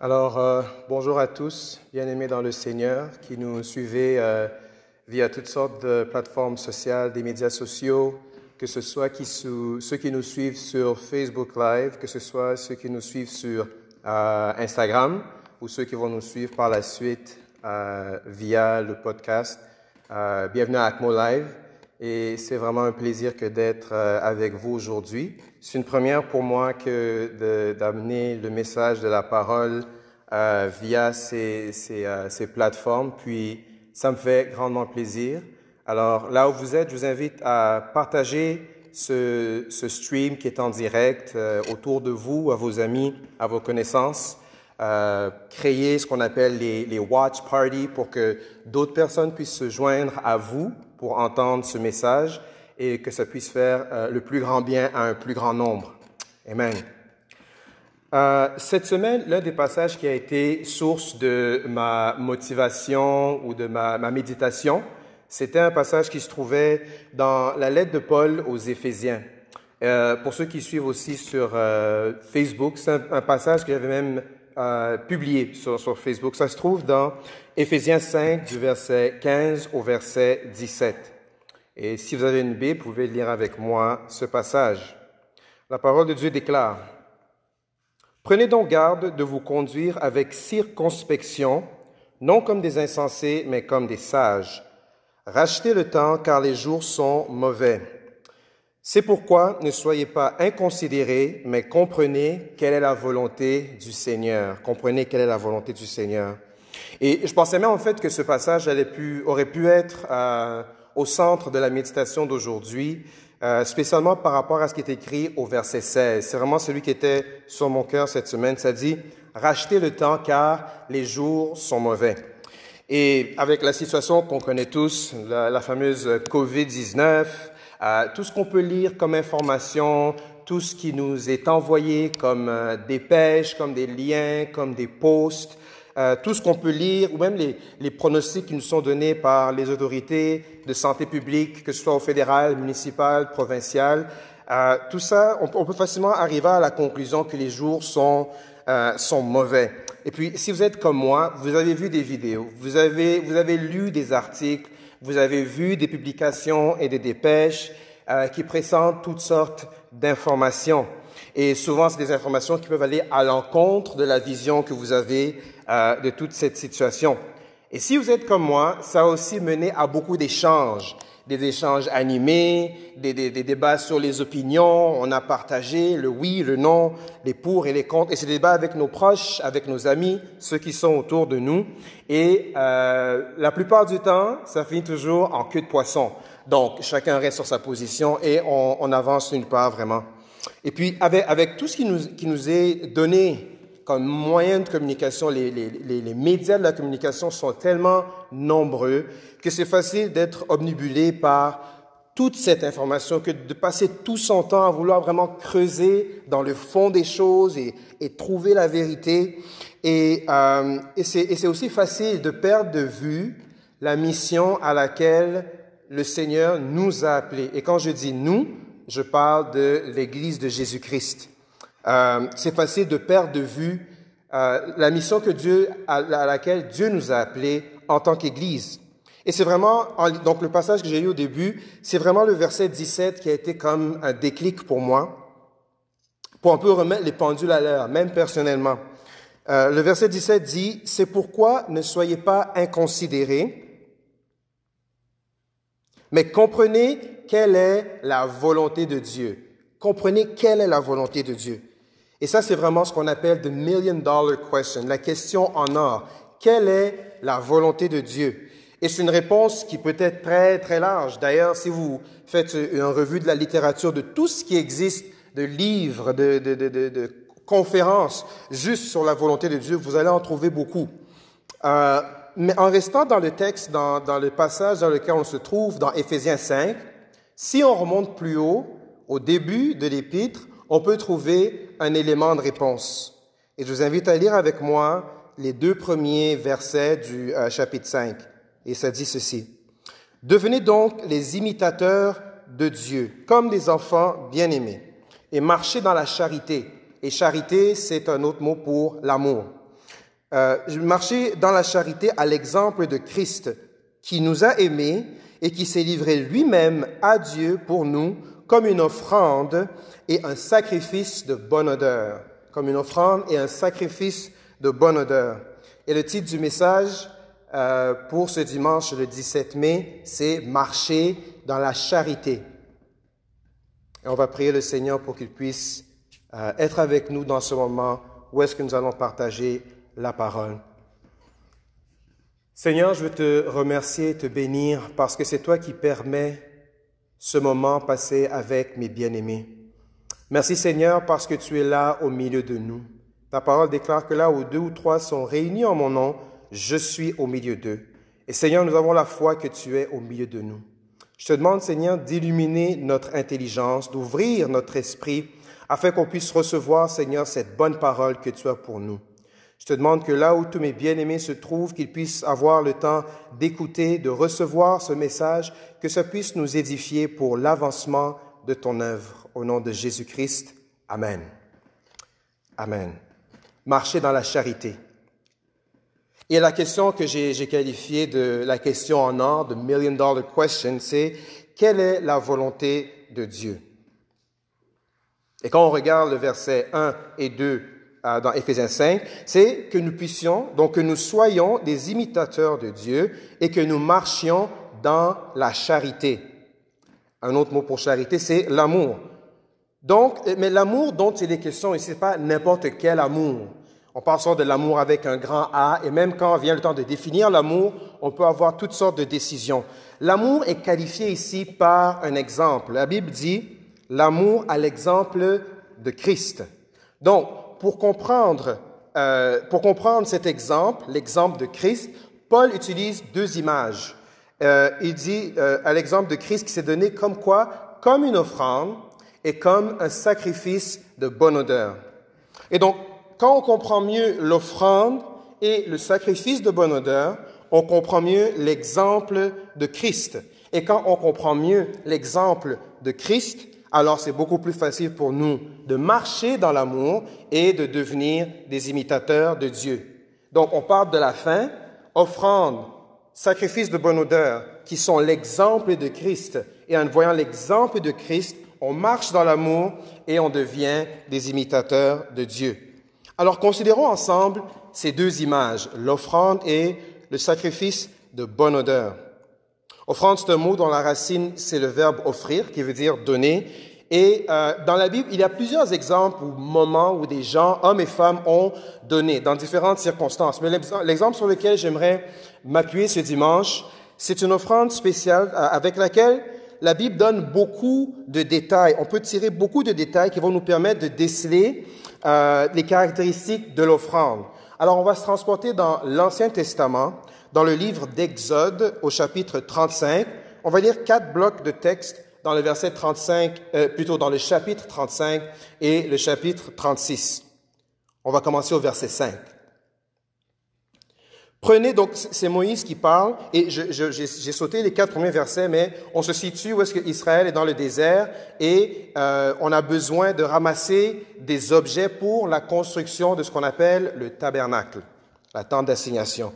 Alors, euh, bonjour à tous, bien-aimés dans le Seigneur, qui nous suivez euh, via toutes sortes de plateformes sociales, des médias sociaux, que ce soit ceux qui nous suivent sur Facebook Live, que ce soit ceux qui nous suivent sur euh, Instagram ou ceux qui vont nous suivre par la suite via le podcast. Bienvenue à Acmo Live et c'est vraiment un plaisir que d'être euh, avec vous aujourd'hui. C'est une première pour moi que d'amener le message de la parole euh, via ces, euh, ces, plateformes, puis ça me fait grandement plaisir. Alors là où vous êtes, je vous invite à partager ce, stream qui est en direct autour de vous, à vos amis, à vos connaissances. Euh, créer ce qu'on appelle les watch parties pour que d'autres personnes puissent se joindre à vous pour entendre ce message et que ça puisse faire euh, le plus grand bien à un plus grand nombre. Amen. Euh, cette semaine, l'un des passages qui a été source de ma motivation ou de ma, méditation, c'était un passage qui se trouvait dans la lettre de Paul aux Éphésiens. Euh, pour ceux qui suivent aussi sur Facebook, c'est un, un, passage que j'avais même publié sur, sur, Facebook. Ça se trouve dans Éphésiens 5, du verset 15 au verset 17. Et si vous avez une Bible, vous pouvez lire avec moi ce passage. La parole de Dieu déclare, Prenez donc garde de vous conduire avec circonspection, non comme des insensés, mais comme des sages. Rachetez le temps, car les jours sont mauvais. C'est pourquoi ne soyez pas inconsidérés, mais comprenez quelle est la volonté du Seigneur. Comprenez quelle est la volonté du Seigneur. Et je pensais même en fait que ce passage aurait pu être euh, au centre de la méditation d'aujourd'hui, euh, spécialement par rapport à ce qui est écrit au verset 16. C'est vraiment celui qui était sur mon cœur cette semaine. Ça dit, rachetez le temps car les jours sont mauvais. Et avec la situation qu'on connaît tous, la, la fameuse COVID-19, tout ce qu'on peut lire comme information, tout ce qui nous est envoyé comme euh, des pêches, comme des liens, comme des posts, euh, tout ce qu'on peut lire, ou même les, pronostics qui nous sont donnés par les autorités de santé publique, que ce soit au fédéral, municipal, provincial, euh, tout ça, on, on, peut facilement arriver à la conclusion que les jours sont, euh, sont mauvais. Et puis, si vous êtes comme moi, vous avez vu des vidéos, vous avez, vous avez lu des articles, vous avez vu des publications et des dépêches euh, qui présentent toutes sortes d'informations. Et souvent, c'est des informations qui peuvent aller à l'encontre de la vision que vous avez euh, de toute cette situation. Et si vous êtes comme moi, ça a aussi mené à beaucoup d'échanges, des échanges animés, des, des, des, débats sur les opinions. On a partagé le oui, le non, les pour et les contre. Et ces débats avec nos proches, avec nos amis, ceux qui sont autour de nous. Et euh, la plupart du temps, ça finit toujours en queue de poisson. Donc, chacun reste sur sa position et on, on avance nulle part vraiment. Et puis, avec, avec tout ce qui nous, qui nous est donné comme moyen de communication, les, médias de la communication sont tellement nombreux que c'est facile d'être obnubilé par toute cette information, que de passer tout son temps à vouloir vraiment creuser dans le fond des choses et, trouver la vérité. Euh, et c'est aussi facile de perdre de vue la mission à laquelle le Seigneur nous a appelés. Et quand je dis nous, je parle de l'Église de Jésus-Christ. Euh, c'est facile de perdre de vue euh, la mission que Dieu, à, laquelle Dieu nous a appelés en tant qu'Église. Et c'est vraiment, donc le passage que j'ai lu au début, c'est vraiment le verset 17 qui a été comme un déclic pour moi, pour un peu remettre les pendules à l'heure, même personnellement. Euh, le verset 17 dit, c'est pourquoi ne soyez pas inconsidérés, mais comprenez quelle est la volonté de Dieu. Comprenez quelle est la volonté de Dieu. Et ça, c'est vraiment ce qu'on appelle the million dollar question, la question en or. Quelle est la volonté de Dieu? Et c'est une réponse qui peut être très, très large. D'ailleurs, si vous faites une revue de la littérature, de tout ce qui existe, de livres, de, de, de, conférences, juste sur la volonté de Dieu, vous allez en trouver beaucoup. Euh, mais en restant dans le texte, dans, dans le passage dans lequel on se trouve, dans Éphésiens 5, si on remonte plus haut, au début de l'épître, on peut trouver un élément de réponse. Et je vous invite à lire avec moi les deux premiers versets du euh, chapitre 5. Et ça dit ceci. Devenez donc les imitateurs de Dieu, comme des enfants bien-aimés, et marchez dans la charité. Et charité, c'est un autre mot pour l'amour. Euh, marcher dans la charité à l'exemple de Christ, qui nous a aimés et qui s'est livré lui-même à Dieu pour nous comme une offrande et un sacrifice de bonne odeur. Comme une offrande et un sacrifice de bonne odeur. Et le titre du message euh, pour ce dimanche, le 17 mai, c'est Marcher dans la charité. Et on va prier le Seigneur pour qu'il puisse euh, être avec nous dans ce moment où est-ce que nous allons partager la parole. Seigneur, je veux te remercier et te bénir parce que c'est toi qui permets ce moment passé avec mes bien-aimés. Merci Seigneur parce que tu es là au milieu de nous. Ta parole déclare que là où deux ou trois sont réunis en mon nom, je suis au milieu d'eux. Et Seigneur, nous avons la foi que tu es au milieu de nous. Je te demande, Seigneur, d'illuminer notre intelligence, d'ouvrir notre esprit, afin qu'on puisse recevoir, Seigneur, cette bonne parole que tu as pour nous. Je te demande que là où tous mes bien-aimés se trouvent, qu'ils puissent avoir le temps d'écouter, de recevoir ce message, que ça puisse nous édifier pour l'avancement de ton œuvre. Au nom de Jésus-Christ. Amen. Amen. Marcher dans la charité. Et la question que j'ai qualifiée de la question en or, de million dollar question, c'est quelle est la volonté de Dieu? Et quand on regarde le verset 1 et 2 dans Éphésiens 5, c'est que nous puissions, donc que nous soyons des imitateurs de Dieu et que nous marchions dans la charité. Un autre mot pour charité, c'est l'amour. Donc, mais l'amour dont il est question ici, n'est pas n'importe quel amour. On parle de l'amour avec un grand A, et même quand vient le temps de définir l'amour, on peut avoir toutes sortes de décisions. L'amour est qualifié ici par un exemple. La Bible dit l'amour à l'exemple de Christ. Donc, pour comprendre, euh, pour comprendre cet exemple, l'exemple de Christ, Paul utilise deux images. Euh, il dit euh, à l'exemple de Christ qui s'est donné comme quoi? Comme une offrande et comme un sacrifice de bonne odeur. Et donc, quand on comprend mieux l'offrande et le sacrifice de bonne odeur, on comprend mieux l'exemple de Christ. Et quand on comprend mieux l'exemple de Christ, alors c'est beaucoup plus facile pour nous de marcher dans l'amour et de devenir des imitateurs de Dieu. Donc on parle de la fin, offrande, sacrifice de bonne odeur, qui sont l'exemple de Christ. Et en voyant l'exemple de Christ, on marche dans l'amour et on devient des imitateurs de Dieu. Alors considérons ensemble ces deux images, l'offrande et le sacrifice de bonne odeur. Offrande, c'est un mot dont la racine, c'est le verbe offrir, qui veut dire donner. Et euh, dans la Bible, il y a plusieurs exemples ou moments où des gens, hommes et femmes, ont donné dans différentes circonstances. Mais l'exemple sur lequel j'aimerais m'appuyer ce dimanche, c'est une offrande spéciale euh, avec laquelle la Bible donne beaucoup de détails. On peut tirer beaucoup de détails qui vont nous permettre de déceler euh, les caractéristiques de l'offrande. Alors, on va se transporter dans l'Ancien Testament dans le livre d'Exode au chapitre 35. On va lire quatre blocs de texte dans le verset 35, euh, plutôt dans le chapitre 35 et le chapitre 36. On va commencer au verset 5. Prenez donc, c'est Moïse qui parle, et j'ai sauté les quatre premiers versets, mais on se situe où est-ce que Israël est dans le désert, et euh, on a besoin de ramasser des objets pour la construction de ce qu'on appelle le tabernacle, la tente d'assignation.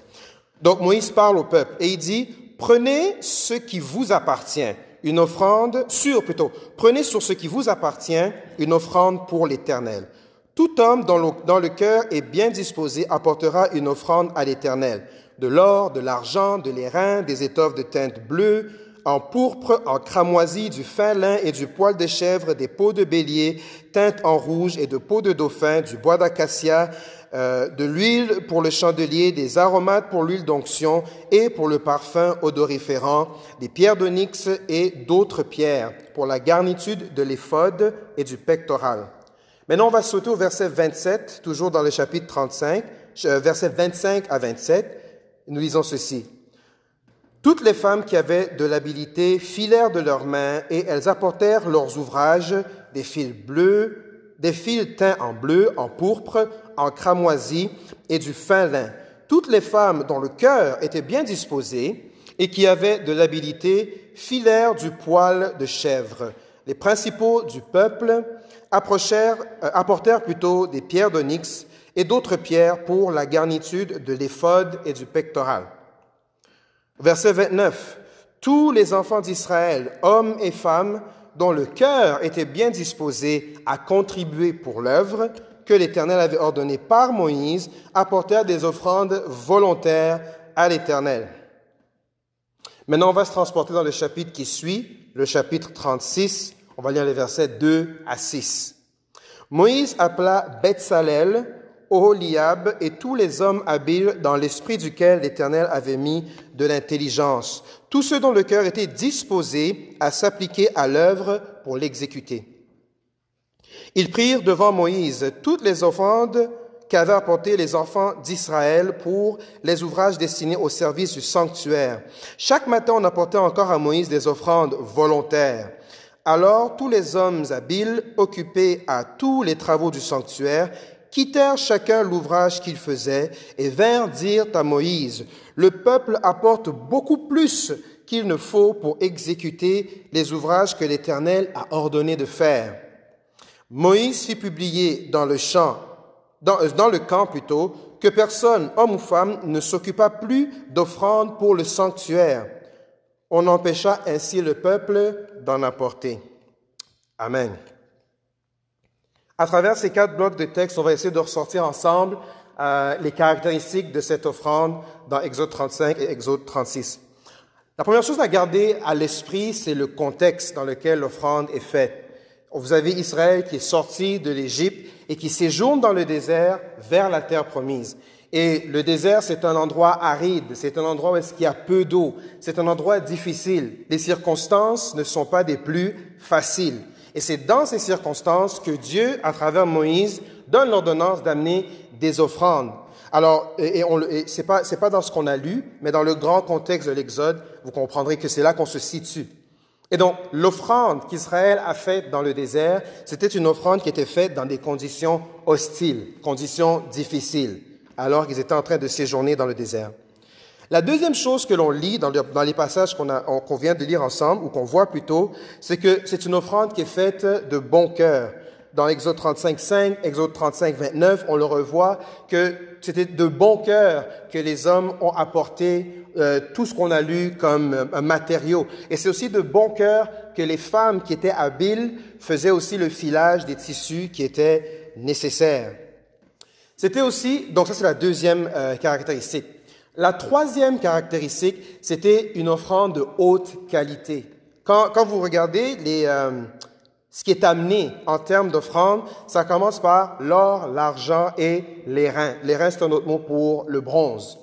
Donc Moïse parle au peuple et il dit, prenez ce qui vous appartient, une offrande sur, plutôt, prenez sur ce qui vous appartient une offrande pour l'Éternel. Tout homme dont le, dans le cœur est bien disposé apportera une offrande à l'Éternel. De l'or, de l'argent, de l'airain, des étoffes de teinte bleue, en pourpre, en cramoisi, du fin lin et du poil de chèvre, des peaux de bélier, teintes en rouge et de peaux de dauphin, du bois d'acacia, euh, de l'huile pour le chandelier, des aromates pour l'huile d'onction et pour le parfum odoriférant, des pierres d'onyx et d'autres pierres pour la garnitude de l'éphode et du pectoral. Maintenant, on va sauter au verset 27, toujours dans le chapitre 35, euh, verset 25 à 27. Nous lisons ceci. Toutes les femmes qui avaient de l'habilité filèrent de leurs mains et elles apportèrent leurs ouvrages, des fils bleus, des fils teints en bleu, en pourpre, en cramoisi et du fin lin. Toutes les femmes dont le cœur était bien disposé et qui avaient de l'habilité filèrent du poil de chèvre. Les principaux du peuple approchèrent, euh, apportèrent plutôt des pierres d'onyx et d'autres pierres pour la garnitude de l'éphod et du pectoral. Verset 29. Tous les enfants d'Israël, hommes et femmes, dont le cœur était bien disposé à contribuer pour l'œuvre que l'Éternel avait ordonnée par Moïse, apportèrent des offrandes volontaires à l'Éternel. Maintenant, on va se transporter dans le chapitre qui suit, le chapitre 36. On va lire les versets 2 à 6. Moïse appela Bethsalel, Oholiab et tous les hommes habiles dans l'esprit duquel l'Éternel avait mis de l'intelligence, tous ceux dont le cœur était disposé à s'appliquer à l'œuvre pour l'exécuter. Ils prirent devant Moïse toutes les offrandes qu'avaient apportées les enfants d'Israël pour les ouvrages destinés au service du sanctuaire. Chaque matin, on apportait encore à Moïse des offrandes volontaires. Alors tous les hommes habiles, occupés à tous les travaux du sanctuaire, quittèrent chacun l'ouvrage qu'ils faisaient et vinrent dire à Moïse, le peuple apporte beaucoup plus qu'il ne faut pour exécuter les ouvrages que l'Éternel a ordonné de faire. Moïse fit publier dans le champ, euh, camp plutôt, que personne, homme ou femme, ne s'occupa plus d'offrandes pour le sanctuaire. On empêcha ainsi le peuple d'en apporter. Amen. À travers ces quatre blocs de texte, on va essayer de ressortir ensemble euh, les caractéristiques de cette offrande dans Exode 35 et Exode 36. La première chose à garder à l'esprit, c'est le contexte dans lequel l'offrande est faite. Vous avez Israël qui est sorti de l'Égypte et qui séjourne dans le désert vers la terre promise. Et le désert, c'est un endroit aride, c'est un endroit où il y a peu d'eau, c'est un endroit difficile. Les circonstances ne sont pas des plus faciles. Et c'est dans ces circonstances que Dieu, à travers Moïse, donne l'ordonnance d'amener des offrandes. Alors, et, et c'est pas c'est pas dans ce qu'on a lu, mais dans le grand contexte de l'Exode, vous comprendrez que c'est là qu'on se situe. Et donc, l'offrande qu'Israël a faite dans le désert, c'était une offrande qui était faite dans des conditions hostiles, conditions difficiles, alors qu'ils étaient en train de séjourner dans le désert. La deuxième chose que l'on lit dans, les passages qu'on vient de lire ensemble, ou qu'on voit plutôt, c'est que c'est une offrande qui est faite de bon cœur. Dans Exode 35, 5, Exode 35, 29, on le revoit que c'était de bon cœur que les hommes ont apporté euh, tout ce qu'on a lu comme euh, un matériau. Et c'est aussi de bon cœur que les femmes qui étaient habiles faisaient aussi le filage des tissus qui étaient nécessaires. C'était aussi, donc ça c'est la deuxième euh, caractéristique. La troisième caractéristique, c'était une offrande de haute qualité. Quand, quand vous regardez les, euh, ce qui est amené en termes d'offrande, ça commence par l'or, l'argent et les reins. Les reins, c'est un autre mot pour le bronze.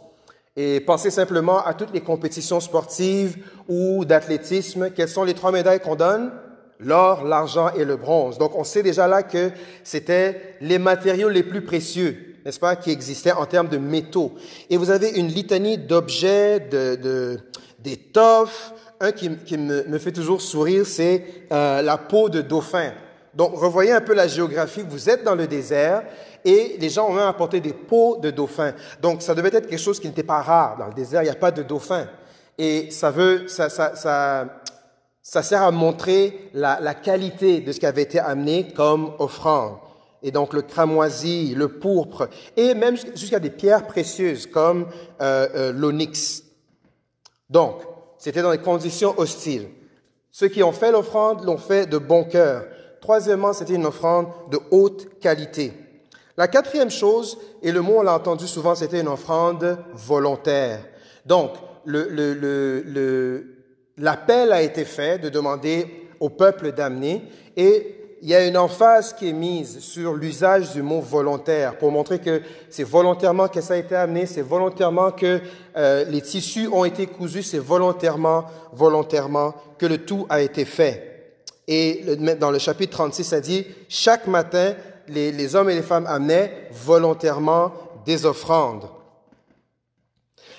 Et pensez simplement à toutes les compétitions sportives ou d'athlétisme. Quelles sont les trois médailles qu'on donne? L'or, l'argent et le bronze. Donc on sait déjà là que c'était les matériaux les plus précieux n'est-ce pas, qui existait en termes de métaux. Et vous avez une litanie d'objets, de, d'étoffes. Un qui, me, fait toujours sourire, c'est euh, la peau de dauphin. Donc, revoyez un peu la géographie. Vous êtes dans le désert et les gens ont même apporté des peaux de dauphin. Donc, ça devait être quelque chose qui n'était pas rare. Dans le désert, il n'y a pas de dauphin. Et ça veut, ça, ça, ça, ça sert à montrer la, la qualité de ce qui avait été amené comme offrande et donc le cramoisi, le pourpre, et même jusqu'à des pierres précieuses comme euh, euh, l'onyx. Donc, c'était dans des conditions hostiles. Ceux qui ont fait l'offrande l'ont fait de bon cœur. Troisièmement, c'était une offrande de haute qualité. La quatrième chose, et le mot on l'a entendu souvent, c'était une offrande volontaire. Donc, l'appel a été fait de demander au peuple d'amener, et il y a une emphase qui est mise sur l'usage du mot volontaire pour montrer que c'est volontairement que ça a été amené, c'est volontairement que euh, les tissus ont été cousus, c'est volontairement, volontairement que le tout a été fait. Et dans le chapitre 36, ça dit, chaque matin, les, hommes et les femmes amenaient volontairement des offrandes.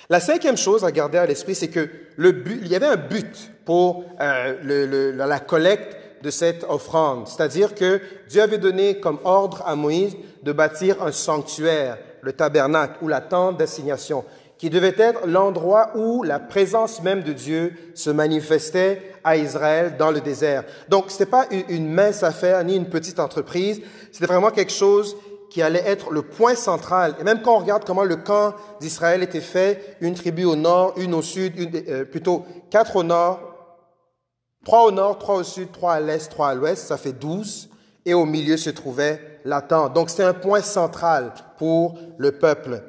La cinquième chose à garder à l'esprit, c'est que il y avait un but pour euh, la collecte de cette offrande. C'est-à-dire que Dieu avait donné comme ordre à Moïse de bâtir un sanctuaire, le tabernacle ou la tente d'assignation, qui devait être l'endroit où la présence même de Dieu se manifestait à Israël dans le désert. Donc, ce n'était pas une mince affaire ni une petite entreprise, c'était vraiment quelque chose qui allait être le point central. Et même quand on regarde comment le camp d'Israël était fait, une tribu au nord, une au sud, euh, plutôt quatre au nord, trois au nord, trois au sud, trois à l'est, trois à l'ouest, ça fait douze. Et au milieu se trouvait la tente. Donc c'est un point central pour le peuple.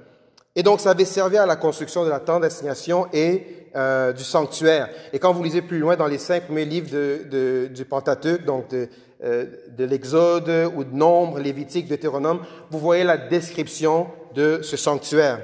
Et donc ça avait servi à la construction de la tente d'assignation et euh, du sanctuaire. Et quand vous lisez plus loin dans les cinq premiers livres de, du Pentateuque, donc de, euh, de l'Exode ou de Nombre, Lévitique, Deutéronome, vous voyez la description de ce sanctuaire.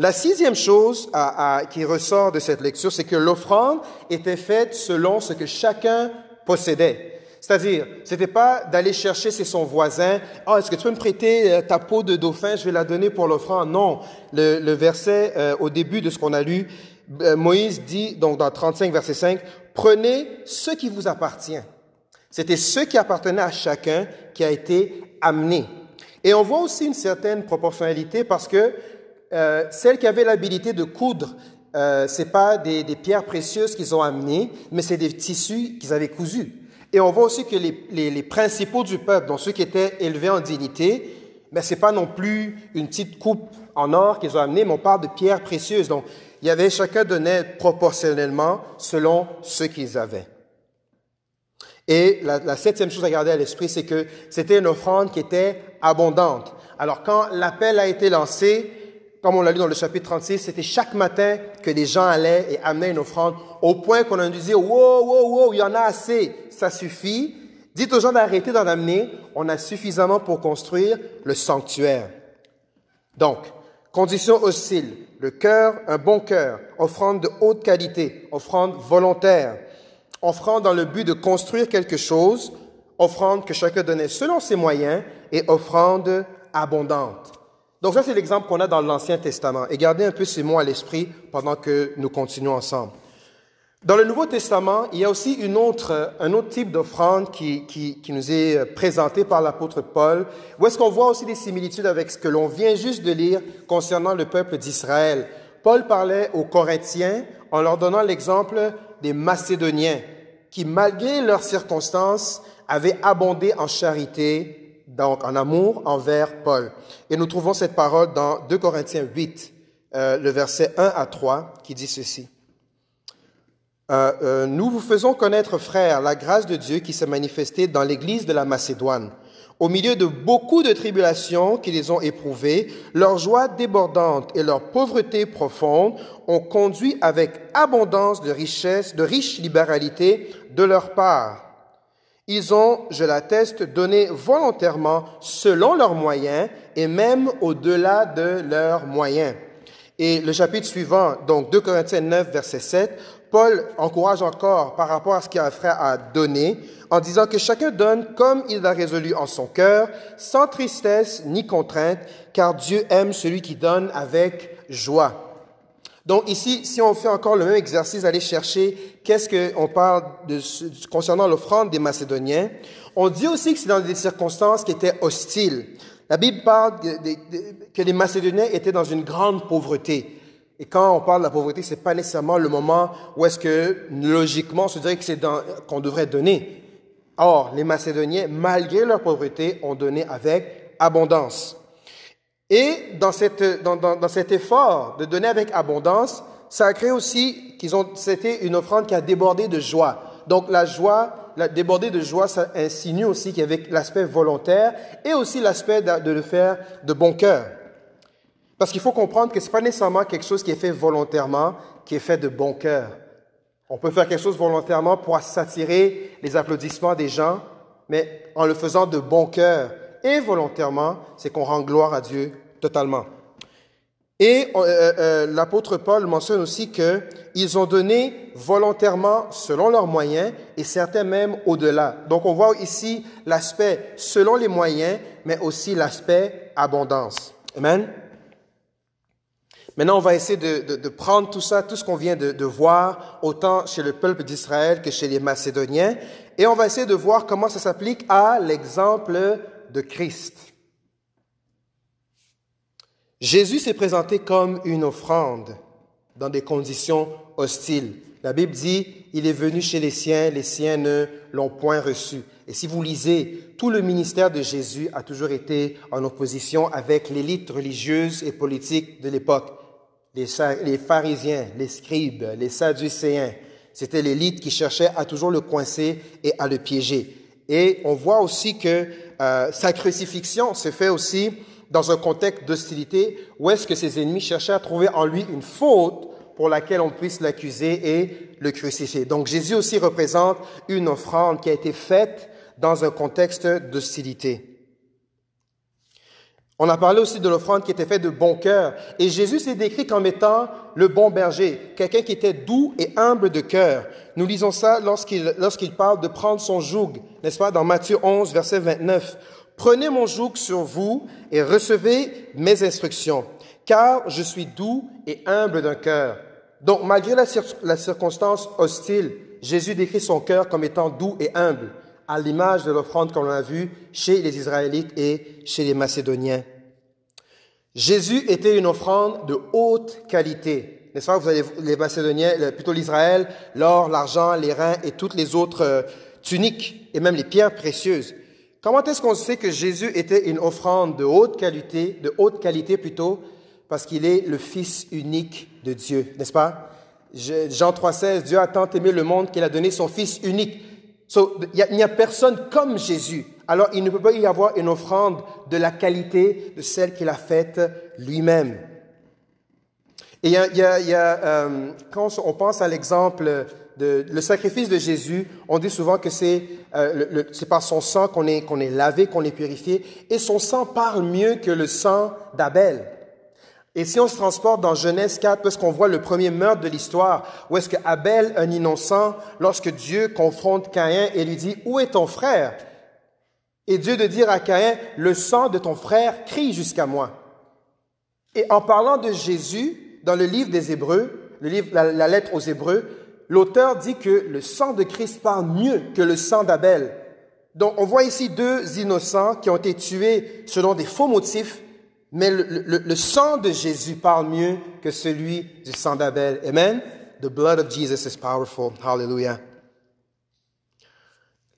La sixième chose à, qui ressort de cette lecture, c'est que l'offrande était faite selon ce que chacun possédait. C'est-à-dire, c'était pas d'aller chercher chez son voisin, oh, est-ce que tu peux me prêter euh, ta peau de dauphin, je vais la donner pour l'offrande. Non, le, verset euh, au début de ce qu'on a lu, euh, Moïse dit, donc dans 35, verset 5, prenez ce qui vous appartient. C'était ce qui appartenait à chacun qui a été amené. Et on voit aussi une certaine proportionnalité parce que euh, celles qui avaient l'habilité de coudre, euh, c'est pas des, des pierres précieuses qu'ils ont amenées, mais c'est des tissus qu'ils avaient cousus. Et on voit aussi que les, les, les principaux du peuple, donc ceux qui étaient élevés en dignité, mais c'est pas non plus une petite coupe en or qu'ils ont amenée, mais on parle de pierres précieuses. Donc, il y avait chacun donnait proportionnellement selon ce qu'ils avaient. Et la, la, septième chose à garder à l'esprit, c'est que c'était une offrande qui était abondante. Alors, quand l'appel a été lancé, comme on l'a lu dans le chapitre 36, c'était chaque matin que les gens allaient et amenaient une offrande au point qu'on a dû dire, wow, wow, wow, il y en a assez, ça suffit. Dites aux gens d'arrêter d'en amener, on a suffisamment pour construire le sanctuaire. Donc, conditions hostiles, le cœur, un bon cœur, offrande de haute qualité, offrande volontaire, offrande dans le but de construire quelque chose, offrande que chacun donnait selon ses moyens et offrande abondante. Donc ça, c'est l'exemple qu'on a dans l'Ancien Testament. Et gardez un peu ces mots à l'esprit pendant que nous continuons ensemble. Dans le Nouveau Testament, il y a aussi une autre, un autre type d'offrande qui, qui, qui, nous est présenté par l'apôtre Paul, où est-ce qu'on voit aussi des similitudes avec ce que l'on vient juste de lire concernant le peuple d'Israël. Paul parlait aux Corinthiens en leur donnant l'exemple des Macédoniens, qui, malgré leurs circonstances, avaient abondé en charité donc en amour envers Paul. Et nous trouvons cette parole dans 2 Corinthiens 8, euh, le verset 1 à 3, qui dit ceci. Euh, euh, nous vous faisons connaître, frères, la grâce de Dieu qui s'est manifestée dans l'église de la Macédoine. Au milieu de beaucoup de tribulations qui les ont éprouvées, leur joie débordante et leur pauvreté profonde ont conduit avec abondance de richesse, de riche libéralité de leur part ils ont, je l'atteste, donné volontairement selon leurs moyens et même au-delà de leurs moyens. Et le chapitre suivant, donc 2 Corinthiens 9, verset 7, Paul encourage encore par rapport à ce qu'il a frère à donner, en disant que chacun donne comme il l'a résolu en son cœur, sans tristesse ni contrainte, car Dieu aime celui qui donne avec joie. Donc ici, si on fait encore le même exercice, aller chercher qu'est-ce qu'on parle concernant l'offrande des Macédoniens, on dit aussi que c'est dans des circonstances qui étaient hostiles. La Bible parle que les Macédoniens étaient dans une grande pauvreté. Et quand on parle de la pauvreté, c'est pas nécessairement le moment où est-ce que logiquement on se dirait que c'est qu'on devrait donner. Or, les Macédoniens, malgré leur pauvreté, ont donné avec abondance. Et dans, cette, dans, dans, dans, cet effort de donner avec abondance, ça a créé aussi qu'ils ont, c'était une offrande qui a débordé de joie. Donc la joie, la débordée de joie, ça insinue aussi qu'il y avait l'aspect volontaire et aussi l'aspect de, le faire de bon cœur. Parce qu'il faut comprendre que c'est pas nécessairement quelque chose qui est fait volontairement, qui est fait de bon cœur. On peut faire quelque chose volontairement pour s'attirer les applaudissements des gens, mais en le faisant de bon cœur et volontairement, c'est qu'on rend gloire à Dieu totalement. Et euh, euh, euh, l'apôtre Paul mentionne aussi qu'ils ont donné volontairement selon leurs moyens et certains même au-delà. Donc on voit ici l'aspect selon les moyens, mais aussi l'aspect abondance. Amen. Maintenant, on va essayer de prendre tout ça, tout ce qu'on vient de, de, voir, autant chez le peuple d'Israël que chez les Macédoniens, et on va essayer de voir comment ça s'applique à l'exemple de Christ. Jésus s'est présenté comme une offrande dans des conditions hostiles. La Bible dit, il est venu chez les siens, les siens ne l'ont point reçu. Et si vous lisez, tout le ministère de Jésus a toujours été en opposition avec l'élite religieuse et politique de l'époque. Les, pharisiens, les scribes, les sadducéens. C'était l'élite qui cherchait à toujours le coincer et à le piéger. Et on voit aussi que euh, sa crucifixion se fait aussi dans un contexte d'hostilité où est-ce que ses ennemis cherchaient à trouver en lui une faute pour laquelle on puisse l'accuser et le crucifier. Donc Jésus aussi représente une offrande qui a été faite dans un contexte d'hostilité. On a parlé aussi de l'offrande qui était faite de bon cœur. Et Jésus s'est décrit comme étant le bon berger, quelqu'un qui était doux et humble de cœur. Nous lisons ça lorsqu'il lorsqu'il parle de prendre son joug, n'est-ce pas, dans Matthieu 11, verset 29. Prenez mon joug sur vous et recevez mes instructions, car je suis doux et humble d'un cœur. Donc, malgré la, circonstance hostile, Jésus décrit son cœur comme étant doux et humble à l'image de l'offrande qu'on a vue chez les Israélites et chez les Macédoniens. Jésus était une offrande de haute qualité. N'est-ce pas? Vous avez les Macédoniens, plutôt l'Israël, l'or, l'argent, les reins et toutes les autres euh, tuniques et même les pierres précieuses. Comment est-ce qu'on sait que Jésus était une offrande de haute qualité, de haute qualité plutôt? Parce qu'il est le Fils unique de Dieu, n'est-ce pas? Jean 3,16, Dieu a tant aimé le monde qu'il a donné son Fils unique il n'y a, personne comme Jésus. Alors, il ne peut pas y avoir une offrande de la qualité de celle qu'il a faite lui-même. Et quand on pense à l'exemple de le sacrifice de Jésus, on dit souvent que c'est euh, par son sang qu'on est est lavé, qu'on est purifié, et son sang parle mieux que le sang d'Abel. Et si on se transporte dans Genèse 4, parce qu'on voit le premier meurtre de l'histoire, où est-ce que Abel, un innocent, lorsque Dieu confronte Caïn et lui dit, où est ton frère? Et Dieu de dire à Caïn, le sang de ton frère crie jusqu'à moi. Et en parlant de Jésus, dans le livre des Hébreux, le livre, la, lettre aux Hébreux, l'auteur dit que le sang de Christ parle mieux que le sang d'Abel. Donc on voit ici deux innocents qui ont été tués selon des faux motifs mais le, sang de Jésus parle mieux que celui du sang d'Abel. Amen. The blood of Jesus is powerful. Hallelujah.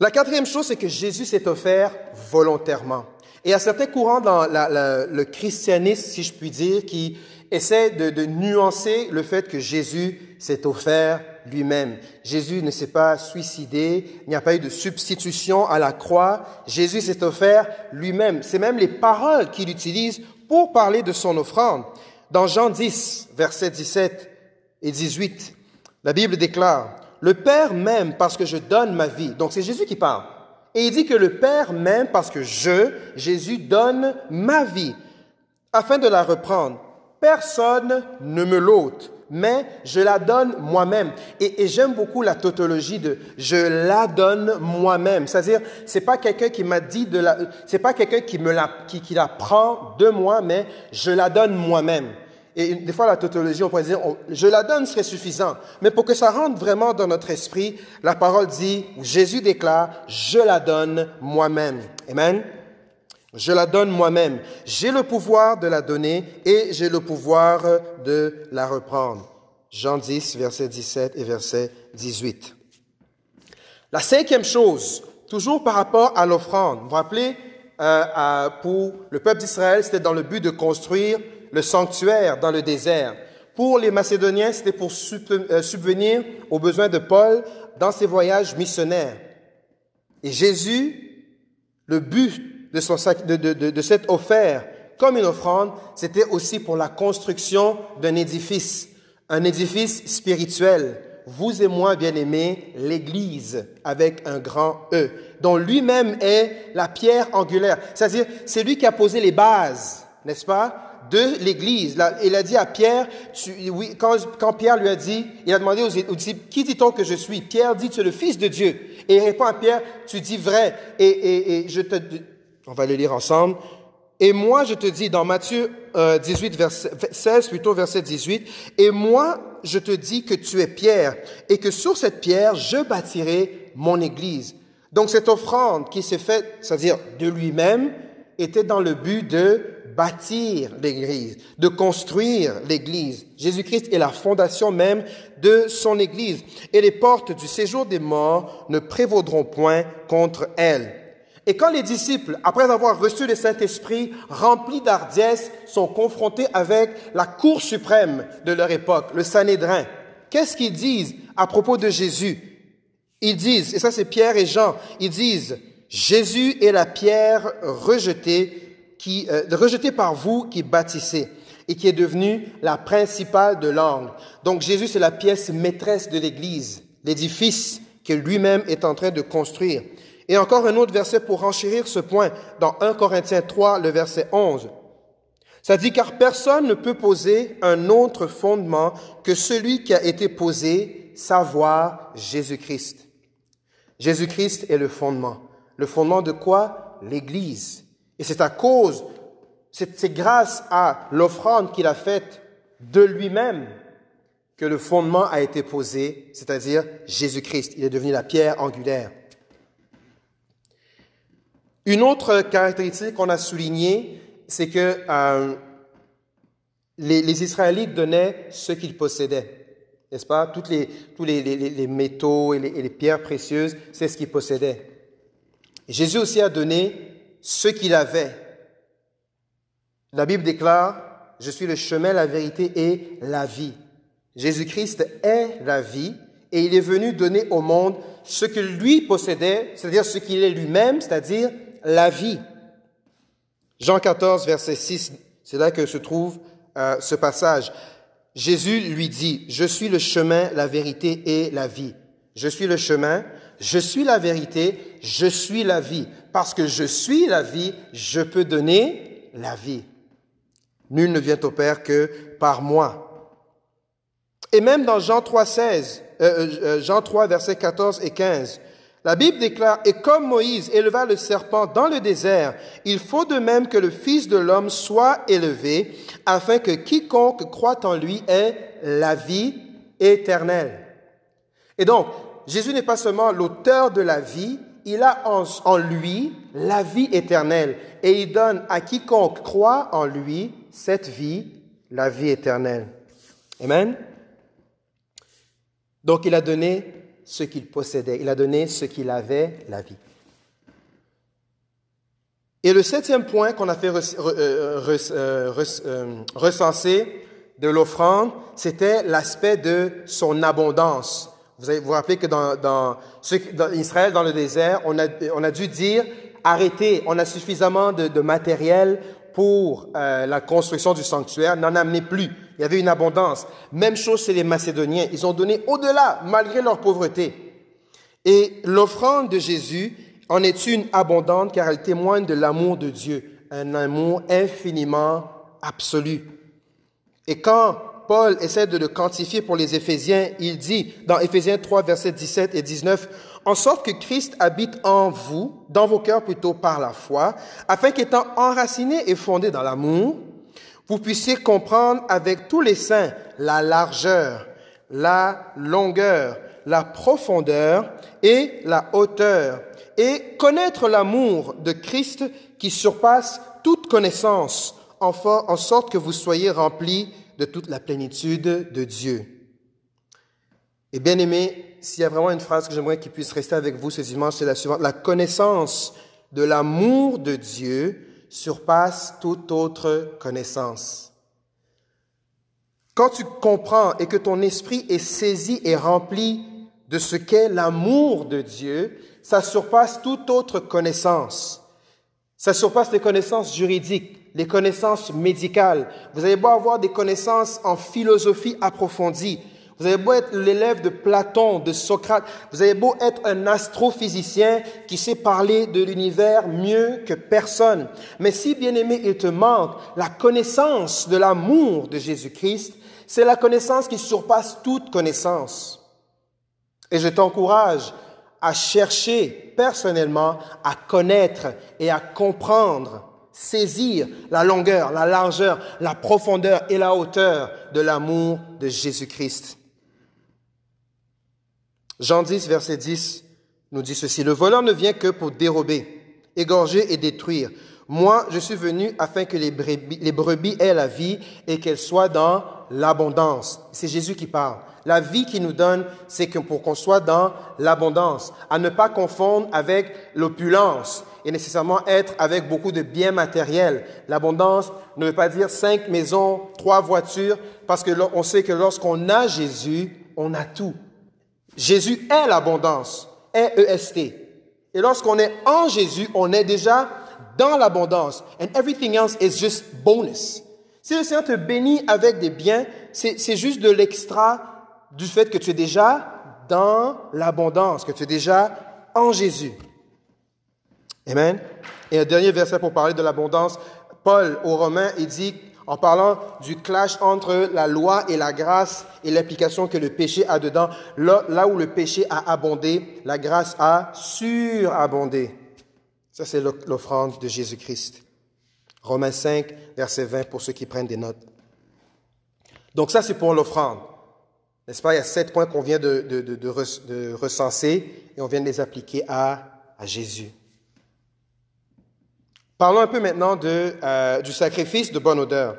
La quatrième chose, c'est que Jésus s'est offert volontairement. Et il y a certains courants dans le christianisme, si je puis dire, qui essaient de, de nuancer le fait que Jésus s'est offert lui-même. Jésus ne s'est pas suicidé, il n'y a pas eu de substitution à la croix. Jésus s'est offert lui-même. C'est même les paroles qu'il utilise pour parler de son offrande. Dans Jean 10, versets 17 et 18, la Bible déclare, Le Père m'aime parce que je donne ma vie. Donc c'est Jésus qui parle. Et il dit que le Père m'aime parce que je, Jésus, donne ma vie afin de la reprendre. Personne ne me l'ôte, mais je la donne moi-même. Et, j'aime beaucoup la tautologie de je la donne moi-même. C'est-à-dire, c'est pas quelqu'un qui m'a dit de la, c'est pas quelqu'un qui me la, qui, qui la prend de moi, mais je la donne moi-même. Et des fois, la tautologie, on pourrait dire, je la donne serait suffisant. Mais pour que ça rentre vraiment dans notre esprit, la parole dit, Jésus déclare, je la donne moi-même. Amen. Je la donne moi-même. J'ai le pouvoir de la donner et j'ai le pouvoir de la reprendre. Jean 10, verset 17 et verset 18. La cinquième chose, toujours par rapport à l'offrande. Vous vous rappelez, euh, pour le peuple d'Israël, c'était dans le but de construire le sanctuaire dans le désert. Pour les Macédoniens, c'était pour euh, subvenir aux besoins de Paul dans ses voyages missionnaires. Et Jésus, le but de, cette offert comme une offrande, c'était aussi pour la construction d'un édifice, un édifice spirituel. Vous et moi, bien-aimés, l'Église avec un grand E, dont lui-même est la pierre angulaire. C'est-à-dire, c'est lui qui a posé les bases, n'est-ce pas, de l'Église. Il a dit à Pierre, tu, oui, quand, quand, Pierre lui a dit, il a demandé aux, disciples, qui dit-on que je suis? Pierre dit, tu es le Fils de Dieu. Et il répond à Pierre, tu dis vrai. Et, et, et je te, on va le lire ensemble. Et moi, je te dis dans Matthieu 18, euh, verset, 16, plutôt verset 18, et moi, je te dis que tu es Pierre, et que sur cette pierre, je bâtirai mon église. Donc cette offrande qui s'est faite, c'est-à-dire de lui-même, était dans le but de bâtir l'Église, de construire l'Église. Jésus-Christ est la fondation même de son Église. Et les portes du séjour des morts ne prévaudront point contre elle. Et quand les disciples, après avoir reçu le Saint-Esprit, remplis d'hardiesse, sont confrontés avec la Cour suprême de leur époque, le Sanhédrin, qu'est-ce qu'ils disent à propos de Jésus? Ils disent, et ça c'est Pierre et Jean, ils disent, Jésus est la pierre rejetée, qui, euh, rejetée par vous qui bâtissez et qui est devenue la principale de l'angle. Donc Jésus, c'est la pièce maîtresse de l'Église, l'édifice que lui-même est en train de construire. Et encore un autre verset pour enchérir ce point dans 1 Corinthiens 3, le verset 11. Ça dit, car personne ne peut poser un autre fondement que celui qui a été posé, savoir Jésus-Christ. Jésus-Christ est le fondement. Le fondement de quoi? L'Église. Et c'est à cause, c'est grâce à l'offrande qu'il a faite de lui-même que le fondement a été posé, c'est-à-dire Jésus-Christ. Il est devenu la pierre angulaire. Une autre caractéristique qu'on a soulignée, c'est que euh, les, Israélites donnaient ce qu'ils possédaient. N'est-ce pas? Toutes les, tous les, métaux et les, pierres précieuses, c'est ce qu'ils possédaient. Jésus aussi a donné ce qu'il avait. La Bible déclare, je suis le chemin, la vérité et la vie. Jésus-Christ est la vie et il est venu donner au monde ce que lui possédait, c'est-à-dire ce qu'il est lui-même, c'est-à-dire la vie. Jean 14, verset 6, c'est là que se trouve euh, ce passage. Jésus lui dit, je suis le chemin, la vérité et la vie. Je suis le chemin, je suis la vérité, je suis la vie. Parce que je suis la vie, je peux donner la vie. Nul ne vient au Père que par moi. Et même dans Jean 3, 16, euh, euh, Jean 3, verset 14 et 15, la Bible déclare, et comme Moïse éleva le serpent dans le désert, il faut de même que le Fils de l'homme soit élevé, afin que quiconque croit en lui ait la vie éternelle. Et donc, Jésus n'est pas seulement l'auteur de la vie, il a en, lui la vie éternelle, et il donne à quiconque croit en lui cette vie, la vie éternelle. Amen. Donc il a donné ce qu'il possédait, il a donné ce qu'il avait, la vie. Et le septième point qu'on a fait euh, euh, euh, recenser de l'offrande, c'était l'aspect de son abondance. Vous vous, rappelez que dans, dans, Israël, dans le désert, on a, on a dû dire, arrêtez, on a suffisamment de, de matériel pour la construction du sanctuaire, n'en amenez plus. Il y avait une abondance. Même chose chez les Macédoniens. Ils ont donné au-delà, malgré leur pauvreté. Et l'offrande de Jésus en est une abondante car elle témoigne de l'amour de Dieu, un amour infiniment absolu. Et quand Paul essaie de le quantifier pour les Éphésiens, il dit dans Éphésiens 3, versets 17 et 19, en sorte que Christ habite en vous, dans vos cœurs plutôt par la foi, afin qu'étant enraciné et fondé dans l'amour, vous puissiez comprendre avec tous les saints la largeur, la longueur, la profondeur et la hauteur, et connaître l'amour de Christ qui surpasse toute connaissance, en sorte que vous soyez remplis de toute la plénitude de Dieu. Et bien aimé, s'il y a vraiment une phrase que j'aimerais qu'il puisse rester avec vous ce dimanche, c'est la suivante. La connaissance de l'amour de Dieu surpasse toute autre connaissance. Quand tu comprends et que ton esprit est saisi et rempli de ce qu'est l'amour de Dieu, ça surpasse toute autre connaissance. Ça surpasse les connaissances juridiques, les connaissances médicales. Vous allez beau avoir des connaissances en philosophie approfondie, vous avez beau être l'élève de Platon, de Socrate, vous avez beau être un astrophysicien qui sait parler de l'univers mieux que personne. Mais si, bien aimé, il te manque la connaissance de l'amour de Jésus-Christ, c'est la connaissance qui surpasse toute connaissance. Et je t'encourage à chercher personnellement à connaître et à comprendre, saisir la longueur, la largeur, la profondeur et la hauteur de l'amour de Jésus-Christ. Jean 10, verset 10 nous dit ceci. Le voleur ne vient que pour dérober, égorger et détruire. Moi, je suis venu afin que les brebis, les brebis aient la vie et qu'elles soient dans l'abondance. C'est Jésus qui parle. La vie qu'il nous donne, c'est pour qu'on soit dans l'abondance, à ne pas confondre avec l'opulence et nécessairement être avec beaucoup de biens matériels. L'abondance ne veut pas dire cinq maisons, trois voitures, parce que on sait que lorsqu'on a Jésus, on a tout. Jésus est l'abondance, est EST. Et lorsqu'on est en Jésus, on est déjà dans l'abondance. And everything else is just bonus. Si le Seigneur te bénit avec des biens, c'est juste de l'extra du fait que tu es déjà dans l'abondance, que tu es déjà en Jésus. Amen. Et un dernier verset pour parler de l'abondance. Paul aux Romains, il dit, en parlant du clash entre la loi et la grâce et l'application que le péché a dedans, là, où le péché a abondé, la grâce a surabondé. Ça, c'est l'offrande de Jésus-Christ. Romains 5, verset 20, pour ceux qui prennent des notes. Donc ça, c'est pour l'offrande. N'est-ce pas? Il y a sept points qu'on vient de, recenser et on vient de les appliquer à Jésus. Parlons un peu maintenant euh, du sacrifice de bonne odeur.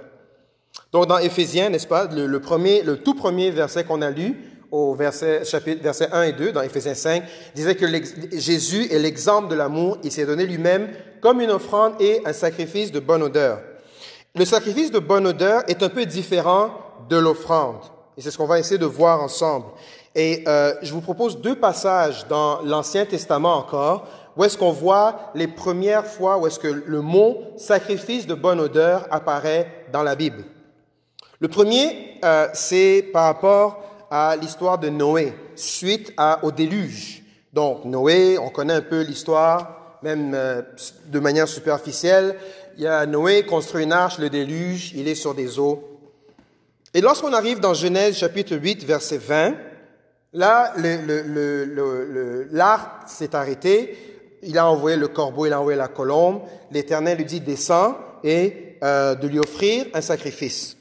Donc dans Éphésiens, n'est-ce pas, le, le, premier, le tout premier verset qu'on a lu, au verset, chapitre, verset 1 et 2, dans Éphésiens 5, disait que Jésus est l'exemple de l'amour. Il s'est donné lui-même comme une offrande et un sacrifice de bonne odeur. Le sacrifice de bonne odeur est un peu différent de l'offrande. Et c'est ce qu'on va essayer de voir ensemble. Et euh, je vous propose deux passages dans l'Ancien Testament encore, où est-ce qu'on voit les premières fois où est-ce que le mot sacrifice de bonne odeur apparaît dans la Bible? Le premier, euh, c'est par rapport à l'histoire de Noé, suite au déluge. Donc Noé, on connaît un peu l'histoire, même euh, de manière superficielle. Il y a Noé construit une arche, le déluge, il est sur des eaux. Et lorsqu'on arrive dans Genèse chapitre 8, verset 20, là, l'arc s'est arrêté, il a envoyé le corbeau, il a envoyé la colombe, l'Éternel lui dit, descends et euh, de lui offrir un sacrifice.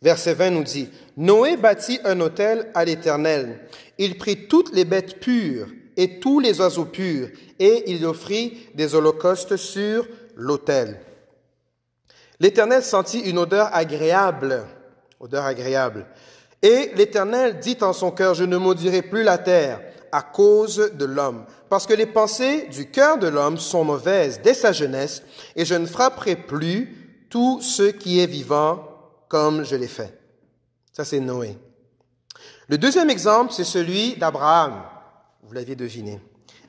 Verset 20 nous dit, Noé bâtit un autel à l'Éternel. Il prit toutes les bêtes pures et tous les oiseaux purs, et il offrit des holocaustes sur l'autel. L'Éternel sentit une odeur agréable odeur agréable. Et l'Éternel dit en son cœur, je ne maudirai plus la terre à cause de l'homme, parce que les pensées du cœur de l'homme sont mauvaises dès sa jeunesse, et je ne frapperai plus tout ce qui est vivant comme je l'ai fait. Ça, c'est Noé. Le deuxième exemple, c'est celui d'Abraham. Vous l'aviez deviné.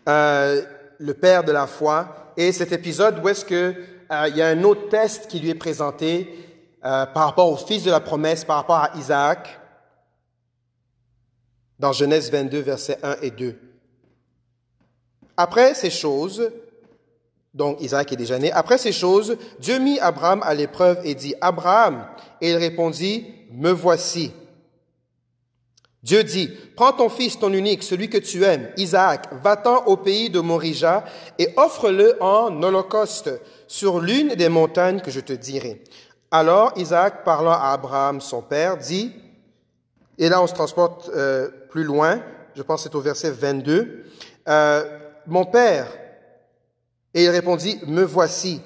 Euh, le père de la foi. Et cet épisode où est-ce que euh, il y a un autre test qui lui est présenté euh, par rapport au fils de la promesse, par rapport à Isaac, dans Genèse 22, versets 1 et 2. Après ces choses, donc Isaac est déjà né, après ces choses, Dieu mit Abraham à l'épreuve et dit, Abraham, et il répondit, Me voici. Dieu dit, Prends ton fils, ton unique, celui que tu aimes, Isaac, va-t'en au pays de Morija et offre-le en holocauste sur l'une des montagnes que je te dirai. Alors Isaac, parlant à Abraham, son père, dit, et là on se transporte euh, plus loin, je pense que c'est au verset 22, euh, Mon père, et il répondit, Me voici.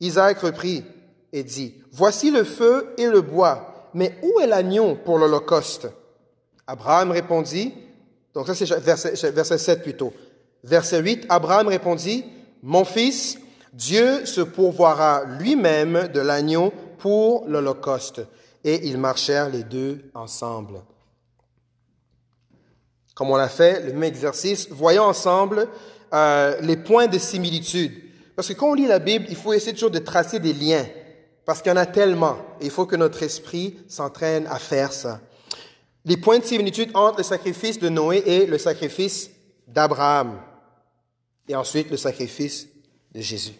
Isaac reprit et dit, Voici le feu et le bois, mais où est l'agneau pour l'Holocauste? Abraham répondit, donc ça c'est verset, verset 7 plutôt, verset 8, Abraham répondit, Mon fils, Dieu se pourvoira lui-même de l'agneau pour l'Holocauste. Et ils marchèrent les deux ensemble. Comme on l'a fait, le même exercice, voyons ensemble euh, les points de similitude. Parce que quand on lit la Bible, il faut essayer toujours de tracer des liens, parce qu'il y en a tellement. Il faut que notre esprit s'entraîne à faire ça. Les points de similitude entre le sacrifice de Noé et le sacrifice d'Abraham. Et ensuite le sacrifice de Jésus.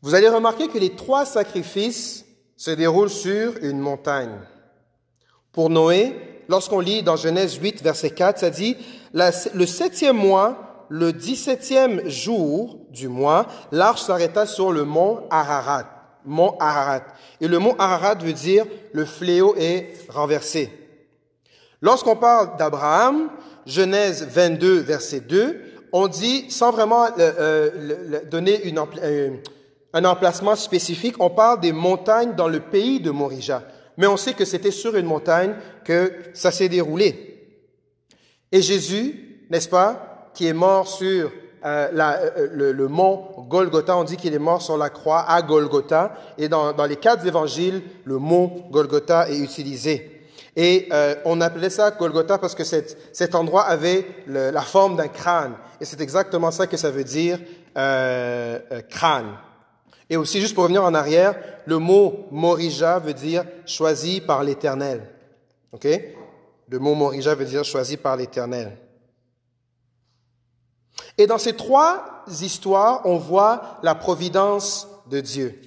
Vous allez remarquer que les trois sacrifices se déroulent sur une montagne. Pour Noé, lorsqu'on lit dans Genèse 8, verset 4, ça dit, le septième mois, le dix-septième jour du mois, l'arche s'arrêta sur le mont Ararat. Mont Ararat. Et le mont Ararat veut dire le fléau est renversé. Lorsqu'on parle d'Abraham, Genèse 22, verset 2, on dit, sans vraiment euh, donner une, un emplacement spécifique. On parle des montagnes dans le pays de Morija. Mais on sait que c'était sur une montagne que ça s'est déroulé. Et Jésus, n'est-ce pas, qui est mort sur euh, la, euh, le, le, mont Golgotha, on dit qu'il est mort sur la croix à Golgotha. Et dans, dans les quatre évangiles, le mont Golgotha est utilisé. Et euh, on appelait ça Golgotha parce que cet, cet endroit avait le, la forme d'un crâne. Et c'est exactement ça que ça veut dire euh, crâne. Et aussi, juste pour revenir en arrière, le mot Morija veut dire choisi par l'Éternel. OK? Le mot Morija veut dire choisi par l'Éternel. Et dans ces trois histoires, on voit la providence de Dieu.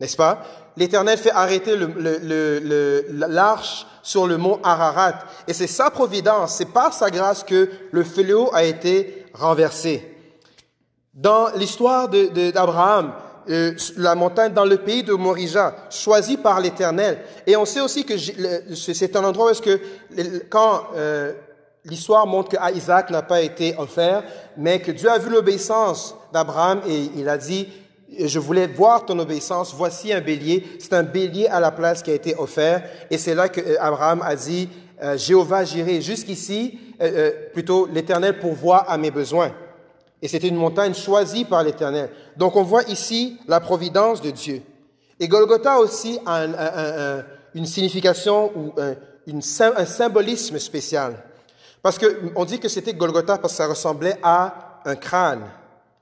N'est-ce pas? L'Éternel fait arrêter l'arche sur le mont Ararat. Et c'est sa providence, c'est par sa grâce que le fléau a été renversé. Dans l'histoire d'Abraham, euh, la montagne dans le pays de Morija, choisi par l'Éternel. Et on sait aussi que c'est un endroit où est-ce que quand euh, l'histoire montre qu'Isaac n'a pas été offert, mais que Dieu a vu l'obéissance d'Abraham et il a dit, je voulais voir ton obéissance, voici un bélier. C'est un bélier à la place qui a été offert. Et c'est là que euh, Abraham a dit, Jéhovah, j'irai jusqu'ici, plutôt l'Éternel pourvoit à mes besoins. Et c'était une montagne choisie par l'Éternel. Donc on voit ici la providence de Dieu. Et Golgotha aussi a une signification ou un, symbolisme spécial. Parce qu'on dit que c'était Golgotha parce que ça ressemblait à un crâne,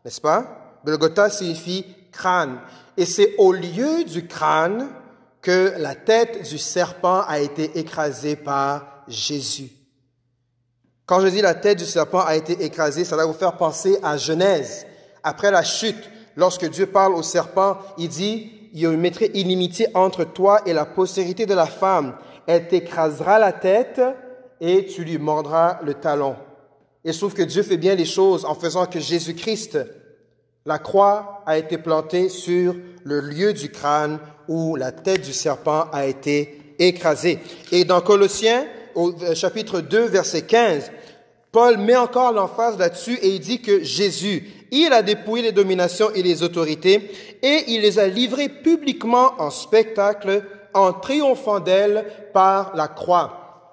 n'est-ce pas? Golgotha signifie crâne. Et c'est au lieu du crâne que la tête du serpent a été écrasée par Jésus. Quand je dis la tête du serpent a été écrasée, ça va vous faire penser à Genèse. Après la chute, lorsque Dieu parle au serpent, il dit, il y a une entre toi et la postérité de la femme. Elle t'écrasera la tête et tu lui mordras le talon. Et trouve que Dieu fait bien les choses en faisant que Jésus-Christ, la croix a été plantée sur le lieu du crâne où la tête du serpent a été écrasée. Et dans Colossiens, au euh, chapitre 2, verset 15, Paul met encore l'emphase là-dessus et il dit que Jésus, il a dépouillé les dominations et les autorités et il les a livrées publiquement en spectacle en triomphant d'elles par la croix.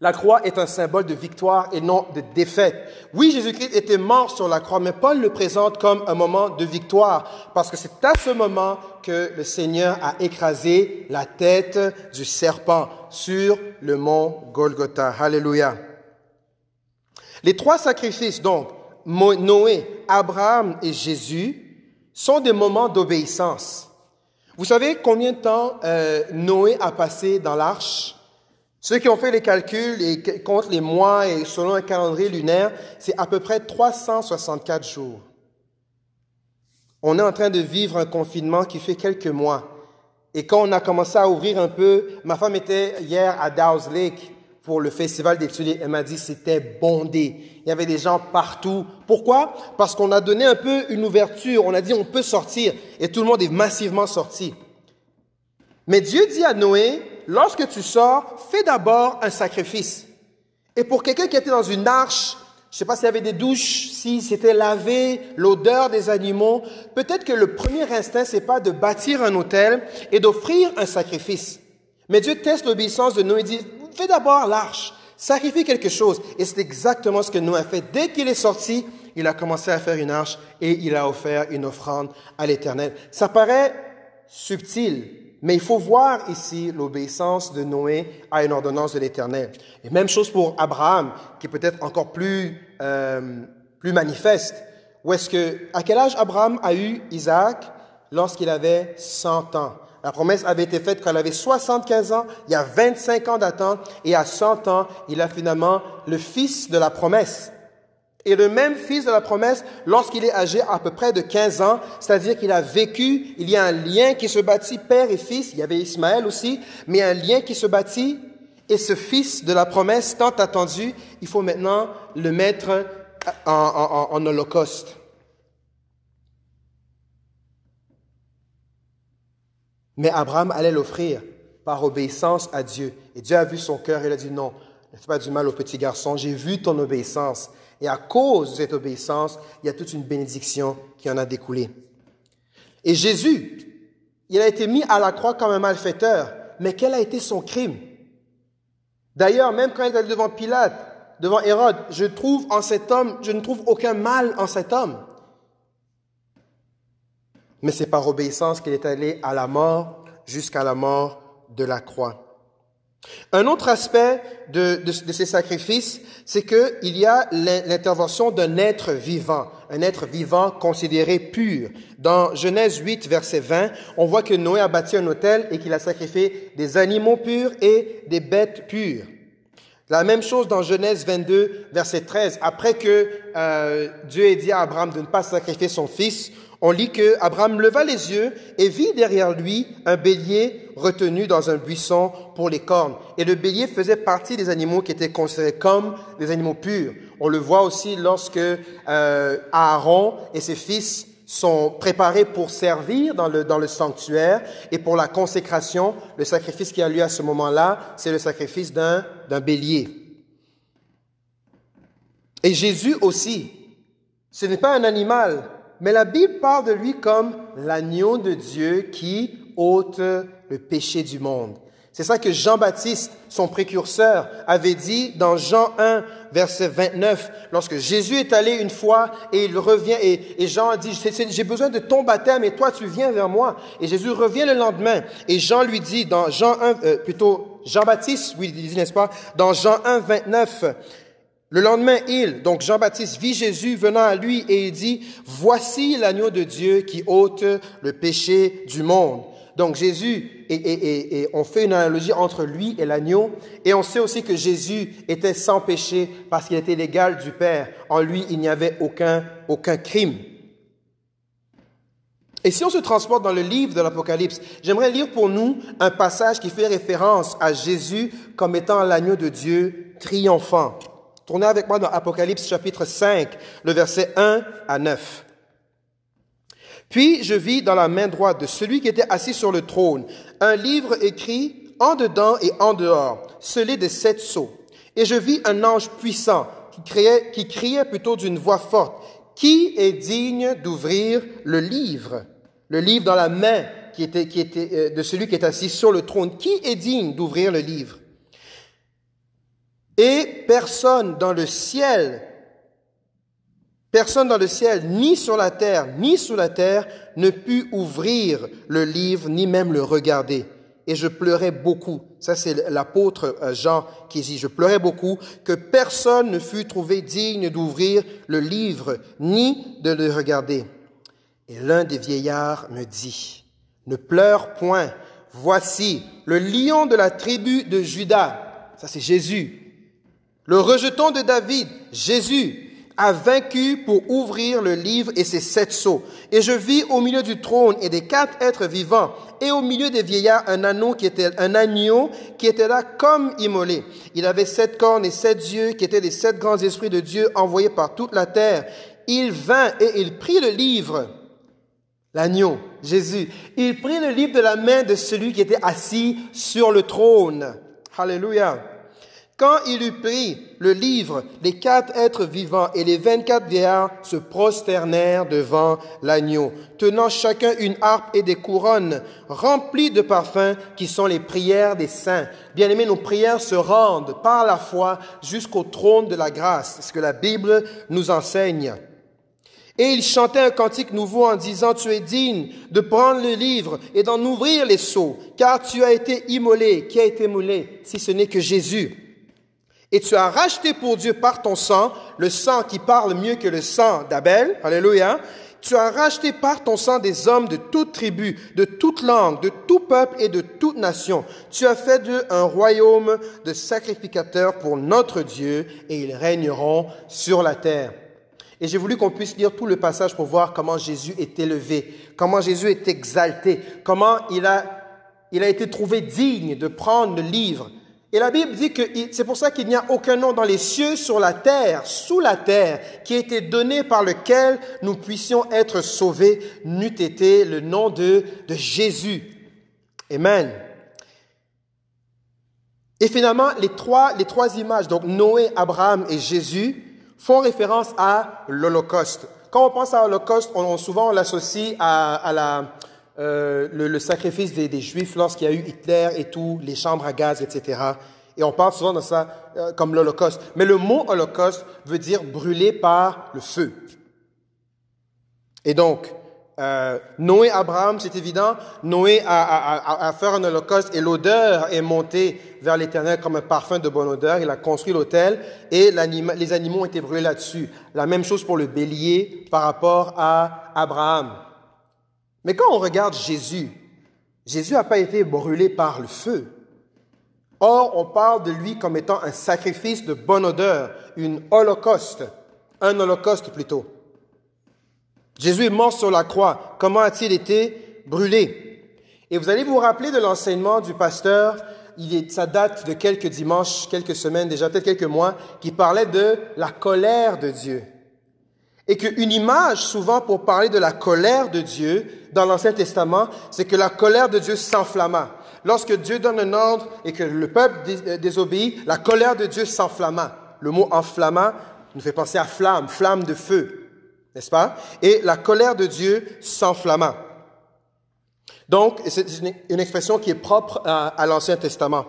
La croix est un symbole de victoire et non de défaite. Oui, Jésus-Christ était mort sur la croix, mais Paul le présente comme un moment de victoire, parce que c'est à ce moment que le Seigneur a écrasé la tête du serpent sur le mont Golgotha. Alléluia. Les trois sacrifices, donc, Noé, Abraham et Jésus, sont des moments d'obéissance. Vous savez combien de temps euh, Noé a passé dans l'arche? Ceux qui ont fait les calculs et comptent les mois et selon un calendrier lunaire, c'est à peu près 364 jours. On est en train de vivre un confinement qui fait quelques mois. Et quand on a commencé à ouvrir un peu, ma femme était hier à Dow's Lake pour le festival des. Elle m'a dit c'était bondé. Il y avait des gens partout. Pourquoi? Parce qu'on a donné un peu une ouverture. On a dit on peut sortir. Et tout le monde est massivement sorti. Mais Dieu dit à Noé, lorsque tu sors, fais d'abord un sacrifice. Et pour quelqu'un qui était dans une arche, je ne sais pas s'il y avait des douches, si c'était lavé, l'odeur des animaux, peut-être que le premier instinct, c'est pas de bâtir un hôtel et d'offrir un sacrifice. Mais Dieu teste l'obéissance de Noé et dit, fais d'abord l'arche, sacrifie quelque chose. Et c'est exactement ce que Noé a fait. Dès qu'il est sorti, il a commencé à faire une arche et il a offert une offrande à l'éternel. Ça paraît subtil, mais il faut voir ici l'obéissance de Noé à une ordonnance de l'Éternel. Et même chose pour Abraham, qui est peut-être encore plus, euh, plus manifeste. Où est-ce que, à quel âge Abraham a eu Isaac? Lorsqu'il avait 100 ans? La promesse avait été faite quand il avait 75 ans, il y a 25 ans d'attente, et à 100 ans, il a finalement le fils de la promesse. Et le même fils de la promesse, lorsqu'il est âgé à peu près de 15 ans, c'est-à-dire qu'il a vécu, il y a un lien qui se bâtit, père et fils, il y avait Ismaël aussi, mais un lien qui se bâtit, et ce fils de la promesse tant attendu, il faut maintenant le mettre en, en holocauste. Mais Abraham allait l'offrir par obéissance à Dieu. Et Dieu a vu son cœur et il a dit non, ne fais pas du mal au petit garçon, j'ai vu ton obéissance. Et à cause de cette obéissance, il y a toute une bénédiction qui en a découlé. Et Jésus, il a été mis à la croix comme un malfaiteur, mais quel a été son crime? D'ailleurs, même quand il est devant Pilate, devant Hérode, je trouve en cet homme, je ne trouve aucun mal en cet homme. Mais c'est par obéissance qu'il est allé à la mort, jusqu'à la mort de la croix. Un autre aspect de, de, ces sacrifices, c'est qu'il y a l'intervention d'un être vivant, un être vivant considéré pur. Dans Genèse 8, verset 20, on voit que Noé a bâti un hôtel et qu'il a sacrifié des animaux purs et des bêtes pures. La même chose dans Genèse 22, verset 13. Après que euh, Dieu ait dit à Abraham de ne pas sacrifier son fils, on lit que Abraham leva les yeux et vit derrière lui un bélier retenu dans un buisson pour les cornes. Et le bélier faisait partie des animaux qui étaient considérés comme des animaux purs. On le voit aussi lorsque euh, Aaron et ses fils sont préparés pour servir dans le, dans le sanctuaire et pour la consécration. Le sacrifice qui a lieu à ce moment-là, c'est le sacrifice d'un bélier. Et Jésus aussi, ce n'est pas un animal, mais la Bible parle de lui comme l'agneau de Dieu qui ôte le péché du monde. C'est ça que Jean-Baptiste, son précurseur, avait dit dans Jean 1, verset 29, lorsque Jésus est allé une fois et il revient et, Jean a dit, j'ai besoin de ton baptême et toi tu viens vers moi. Et Jésus revient le lendemain et Jean lui dit dans Jean 1, euh, plutôt Jean-Baptiste, oui, dit, n'est-ce pas, dans Jean 1, 29, le lendemain, il, donc Jean-Baptiste, vit Jésus venant à lui et il dit, Voici l'agneau de Dieu qui ôte le péché du monde. Donc Jésus, et, on fait une analogie entre lui et l'agneau, et on sait aussi que Jésus était sans péché parce qu'il était l'égal du Père. En lui, il n'y avait aucun, aucun crime. Et si on se transporte dans le livre de l'Apocalypse, j'aimerais lire pour nous un passage qui fait référence à Jésus comme étant l'agneau de Dieu triomphant. Tournez avec moi dans Apocalypse chapitre 5, le verset 1 à 9. Puis je vis dans la main droite de celui qui était assis sur le trône un livre écrit en dedans et en dehors, scellé de sept sceaux. Et je vis un ange puissant qui criait, plutôt d'une voix forte. Qui est digne d'ouvrir le livre? Le livre dans la main euh, de celui qui est assis sur le trône. Qui est digne d'ouvrir le livre? Et personne dans le ciel, personne dans le ciel, ni sur la terre, ni sous la terre, ne put ouvrir le livre, ni même le regarder. Et je pleurais beaucoup. Ça, c'est l'apôtre euh, Jean qui dit, je pleurais beaucoup que personne ne fût trouvé digne d'ouvrir le livre, ni de le regarder. Et l'un des vieillards me dit, ne pleure point. Voici le lion de la tribu de Judas. Ça, c'est Jésus le rejeton de David, Jésus, a vaincu pour ouvrir le livre et ses sept sceaux. Et je vis au milieu du trône et des quatre êtres vivants, et au milieu des vieillards un agneau qui était un agneau qui était là comme immolé. Il avait sept cornes et sept yeux, qui étaient les sept grands esprits de Dieu envoyés par toute la terre. Il vint et il prit le livre, l'agneau, Jésus. Il prit le livre de la main de celui qui était assis sur le trône. Hallelujah. Quand il eut pris le livre, les quatre êtres vivants et les vingt-quatre vieillards se prosternèrent devant l'agneau, tenant chacun une harpe et des couronnes remplies de parfums qui sont les prières des saints. Bien-aimés, nos prières se rendent par la foi jusqu'au trône de la grâce, ce que la Bible nous enseigne. Et il chantait un cantique nouveau en disant, Tu es digne de prendre le livre et d'en ouvrir les seaux, car tu as été immolé. Qui a été immolé si ce n'est que Jésus? Et tu as racheté pour Dieu par ton sang, le sang qui parle mieux que le sang d'Abel. Alléluia. Tu as racheté par ton sang des hommes de toute tribu, de toute langue, de tout peuple et de toute nation. Tu as fait d'eux un royaume de sacrificateurs pour notre Dieu et ils régneront sur la terre. Et j'ai voulu qu'on puisse lire tout le passage pour voir comment Jésus est élevé, comment Jésus est exalté, comment il a, il a été trouvé digne de prendre le livre et la Bible dit que c'est pour ça qu'il n'y a aucun nom dans les cieux, sur la terre, sous la terre, qui a été donné par lequel nous puissions être sauvés, n'eût été le nom de, Jésus. Amen. Et finalement, les trois, images, donc Noé, Abraham et Jésus, font référence à l'Holocauste. Quand on pense à l'Holocauste, on, souvent l'associe à, la, euh, le, sacrifice des, Juifs lorsqu'il y a eu Hitler et tout, les chambres à gaz, etc. Et on parle souvent de ça euh, comme l'Holocauste. Mais le mot Holocauste veut dire brûler par le feu. Et donc, euh, Noé, Abraham, c'est évident, Noé a, fait un holocauste et l'odeur est montée vers l'Éternel comme un parfum de bonne odeur. Il a construit l'autel et les animaux ont été brûlés là-dessus. La même chose pour le bélier par rapport à Abraham. Mais quand on regarde Jésus, Jésus n'a pas été brûlé par le feu. Or, on parle de lui comme étant un sacrifice de bonne odeur, une holocauste, un holocauste plutôt. Jésus est mort sur la croix. Comment a-t-il été brûlé? Et vous allez vous rappeler de l'enseignement du pasteur, il est, ça date de quelques dimanches, quelques semaines déjà, peut-être quelques mois, qui parlait de la colère de Dieu. Et qu'une image, souvent, pour parler de la colère de Dieu dans l'Ancien Testament, c'est que la colère de Dieu s'enflamma. Lorsque Dieu donne un ordre et que le peuple euh, désobéit, la colère de Dieu s'enflamma. Le mot enflamma nous fait penser à flamme, flamme de feu, n'est-ce pas? Et la colère de Dieu s'enflamma. Donc, c'est une expression qui est propre à, l'Ancien Testament.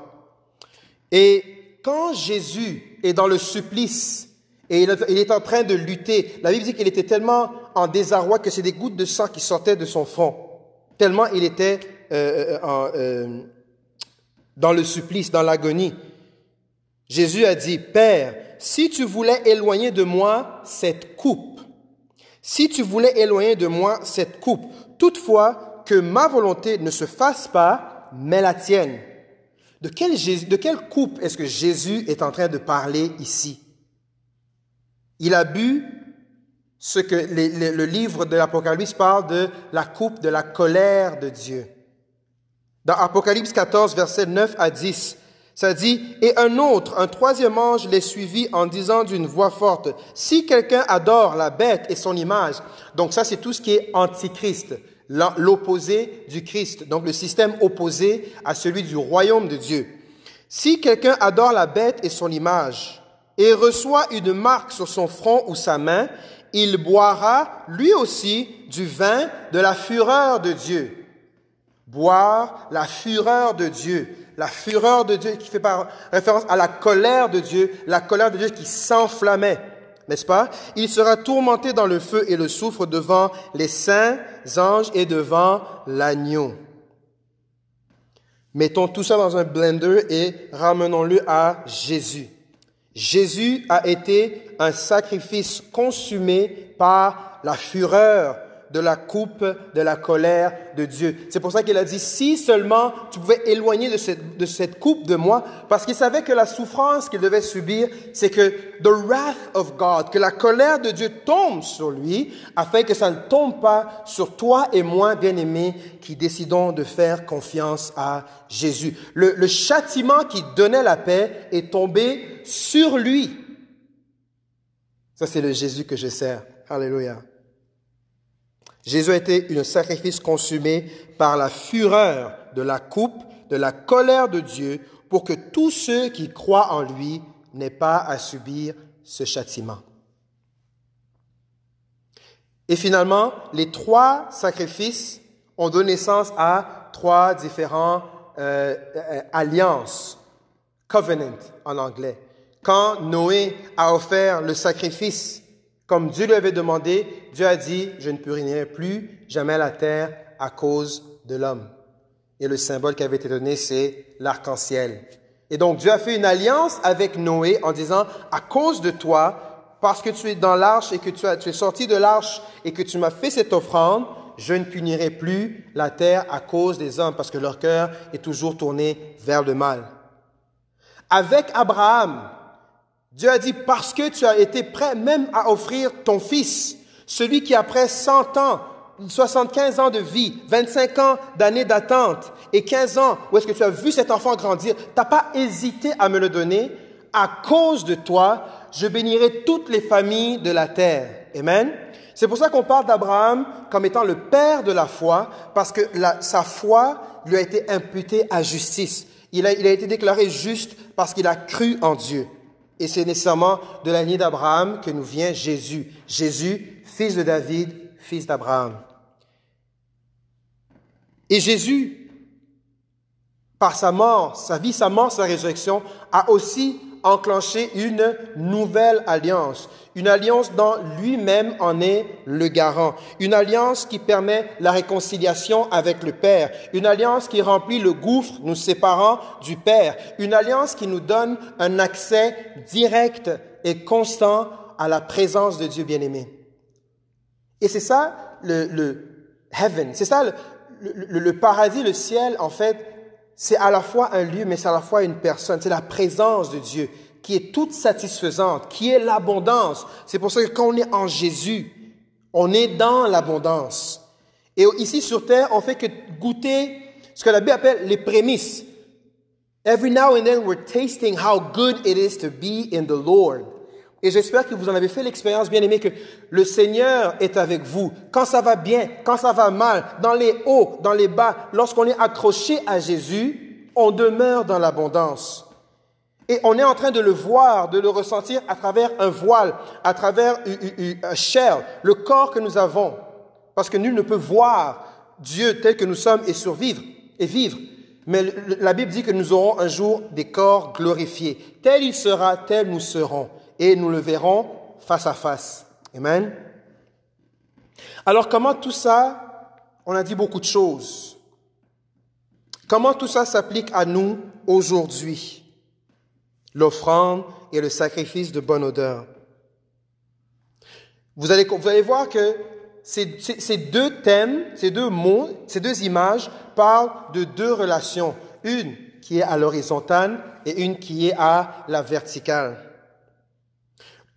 Et quand Jésus est dans le supplice et il est en train de lutter, la Bible dit qu'il était tellement en désarroi que c'est des gouttes de sang qui sortaient de son front, tellement il était euh, euh, euh, dans le supplice, dans l'agonie. Jésus a dit, Père, si tu voulais éloigner de moi cette coupe, si tu voulais éloigner de moi cette coupe, toutefois que ma volonté ne se fasse pas, mais la tienne. De quelle, de quelle coupe est-ce que Jésus est en train de parler ici? Il a bu ce que le livre de l'Apocalypse parle de la coupe de la colère de Dieu. Dans Apocalypse 14, versets 9 à 10, ça dit, et un autre, un troisième ange les suivit en disant d'une voix forte, si quelqu'un adore la bête et son image, donc ça c'est tout ce qui est antichrist, l'opposé du Christ, donc le système opposé à celui du royaume de Dieu. Si quelqu'un adore la bête et son image et reçoit une marque sur son front ou sa main, il boira lui aussi du vin de la fureur de Dieu boire la fureur de Dieu, la fureur de Dieu qui fait référence à la colère de Dieu, la colère de Dieu qui s'enflammait, n'est-ce pas? Il sera tourmenté dans le feu et le soufre devant les saints anges et devant l'agneau. Mettons tout ça dans un blender et ramenons-le à Jésus. Jésus a été un sacrifice consumé par la fureur de la coupe de la colère de Dieu. C'est pour ça qu'il a dit, si seulement tu pouvais éloigner de cette, de cette coupe de moi, parce qu'il savait que la souffrance qu'il devait subir, c'est que the wrath of God, que la colère de Dieu tombe sur lui, afin que ça ne tombe pas sur toi et moi, bien-aimés, qui décidons de faire confiance à Jésus. Le, le châtiment qui donnait la paix est tombé sur lui. Ça, c'est le Jésus que je sers. Alléluia. Jésus a été un sacrifice consumé par la fureur de la coupe, de la colère de Dieu, pour que tous ceux qui croient en lui n'aient pas à subir ce châtiment. Et finalement, les trois sacrifices ont donné naissance à trois différents euh, euh, alliances, covenant en anglais. Quand Noé a offert le sacrifice comme Dieu lui avait demandé, Dieu a dit, je ne purinerai plus jamais la terre à cause de l'homme. Et le symbole qui avait été donné, c'est l'arc-en-ciel. Et donc Dieu a fait une alliance avec Noé en disant, à cause de toi, parce que tu es dans l'arche et que tu, tu es sorti de l'arche et que tu m'as fait cette offrande, je ne punirai plus la terre à cause des hommes, parce que leur cœur est toujours tourné vers le mal. Avec Abraham, Dieu a dit, parce que tu as été prêt même à offrir ton fils, celui qui après 100 ans, 75 ans de vie, 25 ans d'années d'attente et 15 ans où est-ce que tu as vu cet enfant grandir, t'as pas hésité à me le donner. À cause de toi, je bénirai toutes les familles de la terre. Amen. C'est pour ça qu'on parle d'Abraham comme étant le père de la foi, parce que sa foi lui a été imputée à justice. Il a été déclaré juste parce qu'il a cru en Dieu. Et c'est nécessairement de la lignée d'Abraham que nous vient Jésus. Jésus, fils de David, fils d'Abraham. Et Jésus, par sa mort, sa vie, sa mort, sa résurrection, a aussi enclenché une nouvelle alliance, une alliance dont lui-même en est le garant, une alliance qui permet la réconciliation avec le Père, une alliance qui remplit le gouffre nous séparant du Père, une alliance qui nous donne un accès direct et constant à la présence de Dieu bien-aimé. Et c'est ça le, le heaven, c'est ça le, le, le paradis, le ciel, en fait, c'est à la fois un lieu, mais c'est à la fois une personne. C'est la présence de Dieu qui est toute satisfaisante, qui est l'abondance. C'est pour ça que quand on est en Jésus, on est dans l'abondance. Et ici sur terre, on fait que goûter ce que la Bible appelle les prémices. Every now and then, we're tasting how good it is to be in the Lord. Et j'espère que vous en avez fait l'expérience, bien aimé, que le Seigneur est avec vous. Quand ça va bien, quand ça va mal, dans les hauts, dans les bas, lorsqu'on est accroché à Jésus, on demeure dans l'abondance. Et on est en train de le voir, de le ressentir à travers un voile, à travers un chair, le corps que nous avons. Parce que nul ne peut voir Dieu tel que nous sommes et survivre et vivre. Mais la Bible dit que nous aurons un jour des corps glorifiés. Tel il sera, tel nous serons et nous le verrons face à face. Amen. Alors comment tout ça, on a dit beaucoup de choses. Comment tout ça s'applique à nous aujourd'hui? L'offrande et le sacrifice de bonne odeur. Vous allez, vous allez voir que ces, ces deux thèmes, ces deux mots, ces deux images parlent de deux relations. Une qui est à l'horizontale et une qui est à la verticale.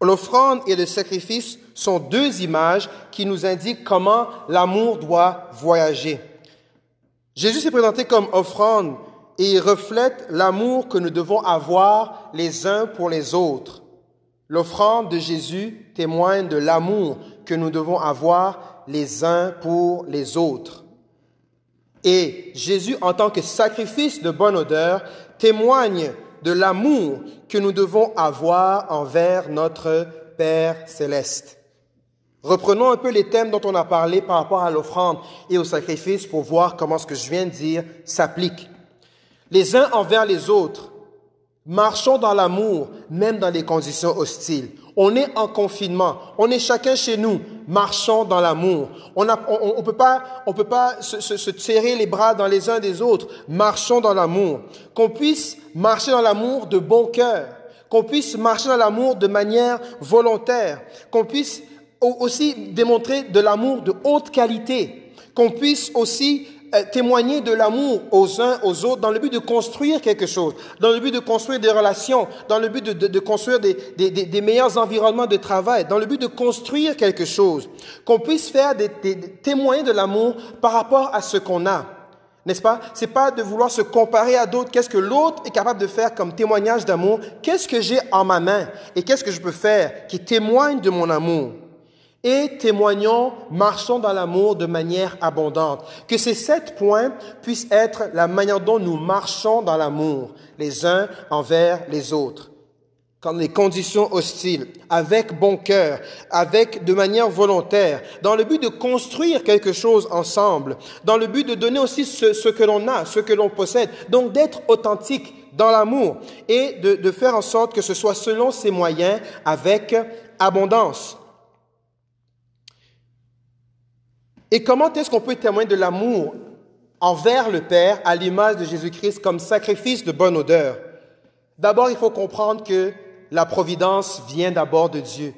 L'offrande et le sacrifice sont deux images qui nous indiquent comment l'amour doit voyager. Jésus s'est présenté comme offrande et il reflète l'amour que nous devons avoir les uns pour les autres. L'offrande de Jésus témoigne de l'amour que nous devons avoir les uns pour les autres. Et Jésus, en tant que sacrifice de bonne odeur, témoigne de l'amour que nous devons avoir envers notre Père céleste. Reprenons un peu les thèmes dont on a parlé par rapport à l'offrande et au sacrifice pour voir comment ce que je viens de dire s'applique. Les uns envers les autres, marchons dans l'amour, même dans les conditions hostiles. On est en confinement. On est chacun chez nous. Marchons dans l'amour. On ne peut pas, on peut pas se, se, se, serrer les bras dans les uns des autres. Marchons dans l'amour. Qu'on puisse marcher dans l'amour de bon cœur. Qu'on puisse marcher dans l'amour de manière volontaire. Qu'on puisse aussi démontrer de l'amour de haute qualité. Qu'on puisse aussi témoigner de l'amour aux uns aux autres dans le but de construire quelque chose, dans le but de construire des relations, dans le but de, de, de construire des, des, des, meilleurs environnements de travail, dans le but de construire quelque chose, qu'on puisse faire des, témoins de l'amour par rapport à ce qu'on a. N'est-ce pas? C'est pas de vouloir se comparer à d'autres. Qu'est-ce que l'autre est capable de faire comme témoignage d'amour? Qu'est-ce que j'ai en ma main? Et qu'est-ce que je peux faire qui témoigne de mon amour? Et témoignons, marchons dans l'amour de manière abondante. Que ces sept points puissent être la manière dont nous marchons dans l'amour, les uns envers les autres. Quand les conditions hostiles, avec bon cœur, avec de manière volontaire, dans le but de construire quelque chose ensemble, dans le but de donner aussi ce, que l'on a, ce que l'on possède, donc d'être authentique dans l'amour et de, de faire en sorte que ce soit selon ses moyens avec abondance. Et comment est-ce qu'on peut témoigner de l'amour envers le Père à l'image de Jésus-Christ comme sacrifice de bonne odeur? D'abord, il faut comprendre que la providence vient d'abord de Dieu,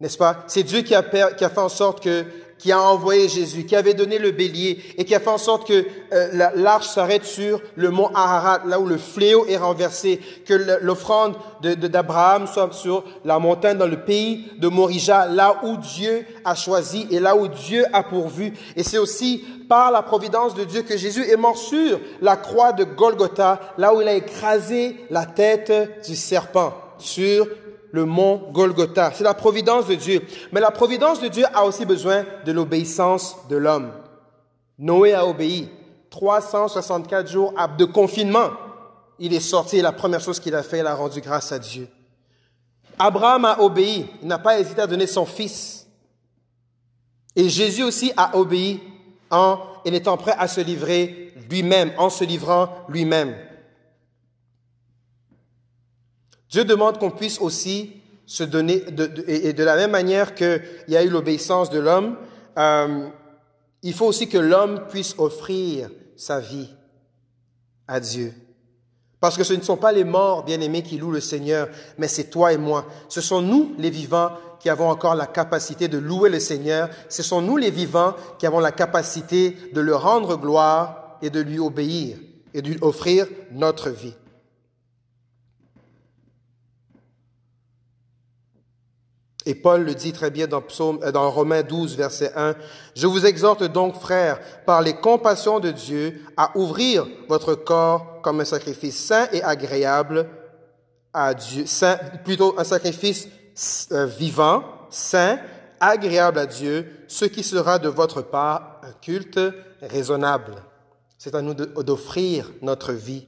n'est-ce pas? C'est Dieu qui a, fait en sorte que qui a envoyé Jésus, qui avait donné le bélier et qui a fait en sorte que euh, l'arche s'arrête sur le mont Ararat, là où le fléau est renversé, que l'offrande d'Abraham soit sur la montagne dans le pays de Morija, là où Dieu a choisi et là où Dieu a pourvu. Et c'est aussi par la providence de Dieu que Jésus est mort sur la croix de Golgotha, là où il a écrasé la tête du serpent sur le mont Golgotha. C'est la providence de Dieu. Mais la providence de Dieu a aussi besoin de l'obéissance de l'homme. Noé a obéi. 364 jours de confinement. Il est sorti et la première chose qu'il a fait, il a rendu grâce à Dieu. Abraham a obéi, il n'a pas hésité à donner son fils. Et Jésus aussi a obéi en étant prêt à se livrer lui-même, en se livrant lui-même. Dieu demande qu'on puisse aussi se donner, et de la même manière qu'il y a eu l'obéissance de l'homme, euh, il faut aussi que l'homme puisse offrir sa vie à Dieu. Parce que ce ne sont pas les morts, bien-aimés, qui louent le Seigneur, mais c'est toi et moi. Ce sont nous, les vivants, qui avons encore la capacité de louer le Seigneur. Ce sont nous, les vivants, qui avons la capacité de le rendre gloire et de lui obéir et de lui offrir notre vie. Et Paul le dit très bien dans, Psaume, euh, Romains 12, verset 1. Je vous exhorte donc, frères, par les compassions de Dieu, à ouvrir votre corps comme un sacrifice saint et agréable à Dieu, plutôt un sacrifice euh, vivant, saint, agréable à Dieu, ce qui sera de votre part un culte raisonnable. C'est à nous d'offrir notre vie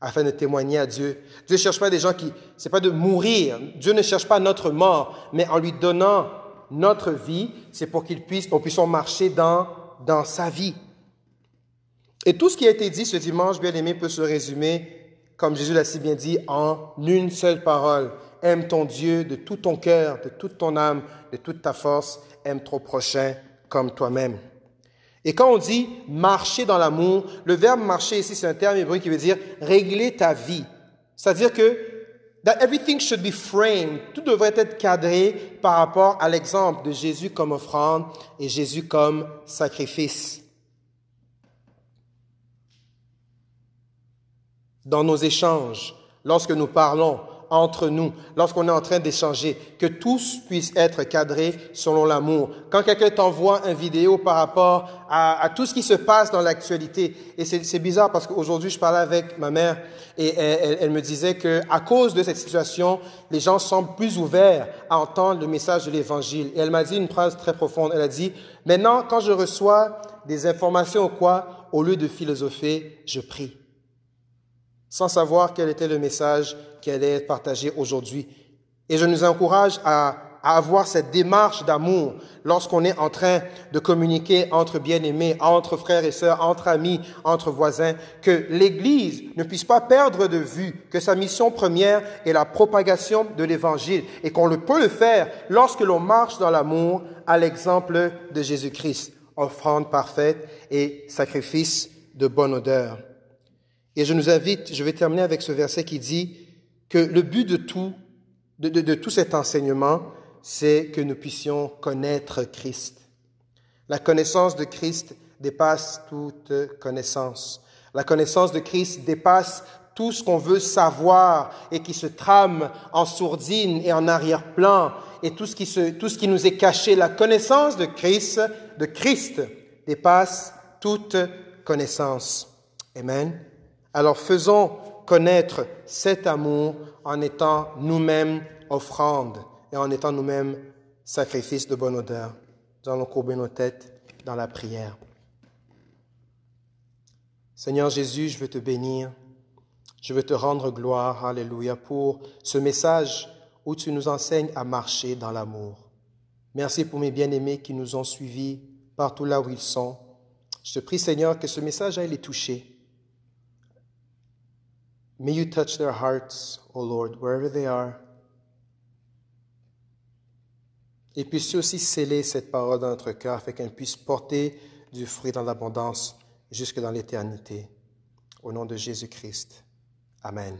afin de témoigner à Dieu. Dieu ne cherche pas des gens qui, c'est pas de mourir. Dieu ne cherche pas notre mort, mais en lui donnant notre vie, c'est pour qu'il puisse, qu'on puisse marcher dans, dans sa vie. Et tout ce qui a été dit ce dimanche, bien aimé, peut se résumer, comme Jésus l'a si bien dit, en une seule parole. Aime ton Dieu de tout ton cœur, de toute ton âme, de toute ta force. Aime ton prochain comme toi-même. Et quand on dit marcher dans l'amour, le verbe marcher ici, c'est un terme hébreu qui veut dire régler ta vie. C'est-à-dire que that everything should be framed. Tout devrait être cadré par rapport à l'exemple de Jésus comme offrande et Jésus comme sacrifice. Dans nos échanges, lorsque nous parlons, entre nous, lorsqu'on est en train d'échanger, que tous puissent être cadrés selon l'amour. Quand quelqu'un t'envoie une vidéo par rapport à, tout ce qui se passe dans l'actualité, et c'est bizarre parce qu'aujourd'hui je parlais avec ma mère et elle, me disait que à cause de cette situation, les gens semblent plus ouverts à entendre le message de l'Évangile. Et elle m'a dit une phrase très profonde. Elle a dit maintenant quand je reçois des informations ou quoi, au lieu de philosopher, je prie sans savoir quel était le message qui allait être partagé aujourd'hui. Et je nous encourage à, avoir cette démarche d'amour lorsqu'on est en train de communiquer entre bien-aimés, entre frères et sœurs, entre amis, entre voisins, que l'Église ne puisse pas perdre de vue que sa mission première est la propagation de l'Évangile et qu'on le peut le faire lorsque l'on marche dans l'amour à l'exemple de Jésus-Christ, offrande parfaite et sacrifice de bonne odeur. Et je nous invite, je vais terminer avec ce verset qui dit que le but de tout, de, tout cet enseignement, c'est que nous puissions connaître Christ. La connaissance de Christ dépasse toute connaissance. La connaissance de Christ dépasse tout ce qu'on veut savoir et qui se trame en sourdine et en arrière-plan et tout ce qui se, tout ce qui nous est caché. La connaissance de Christ, de Christ dépasse toute connaissance. Amen. Alors faisons connaître cet amour en étant nous-mêmes offrande et en étant nous-mêmes sacrifice de bonne odeur. Nous allons courber nos têtes dans la prière. Seigneur Jésus, je veux te bénir. Je veux te rendre gloire, Alléluia, pour ce message où tu nous enseignes à marcher dans l'amour. Merci pour mes bien-aimés qui nous ont suivis partout là où ils sont. Je te prie, Seigneur, que ce message aille les toucher May you touch their hearts, O Lord, wherever they are. Et puisses aussi sceller cette parole dans notre cœur afin qu'elle puisse porter du fruit dans l'abondance jusque dans l'éternité. Au nom de Jésus-Christ. Amen.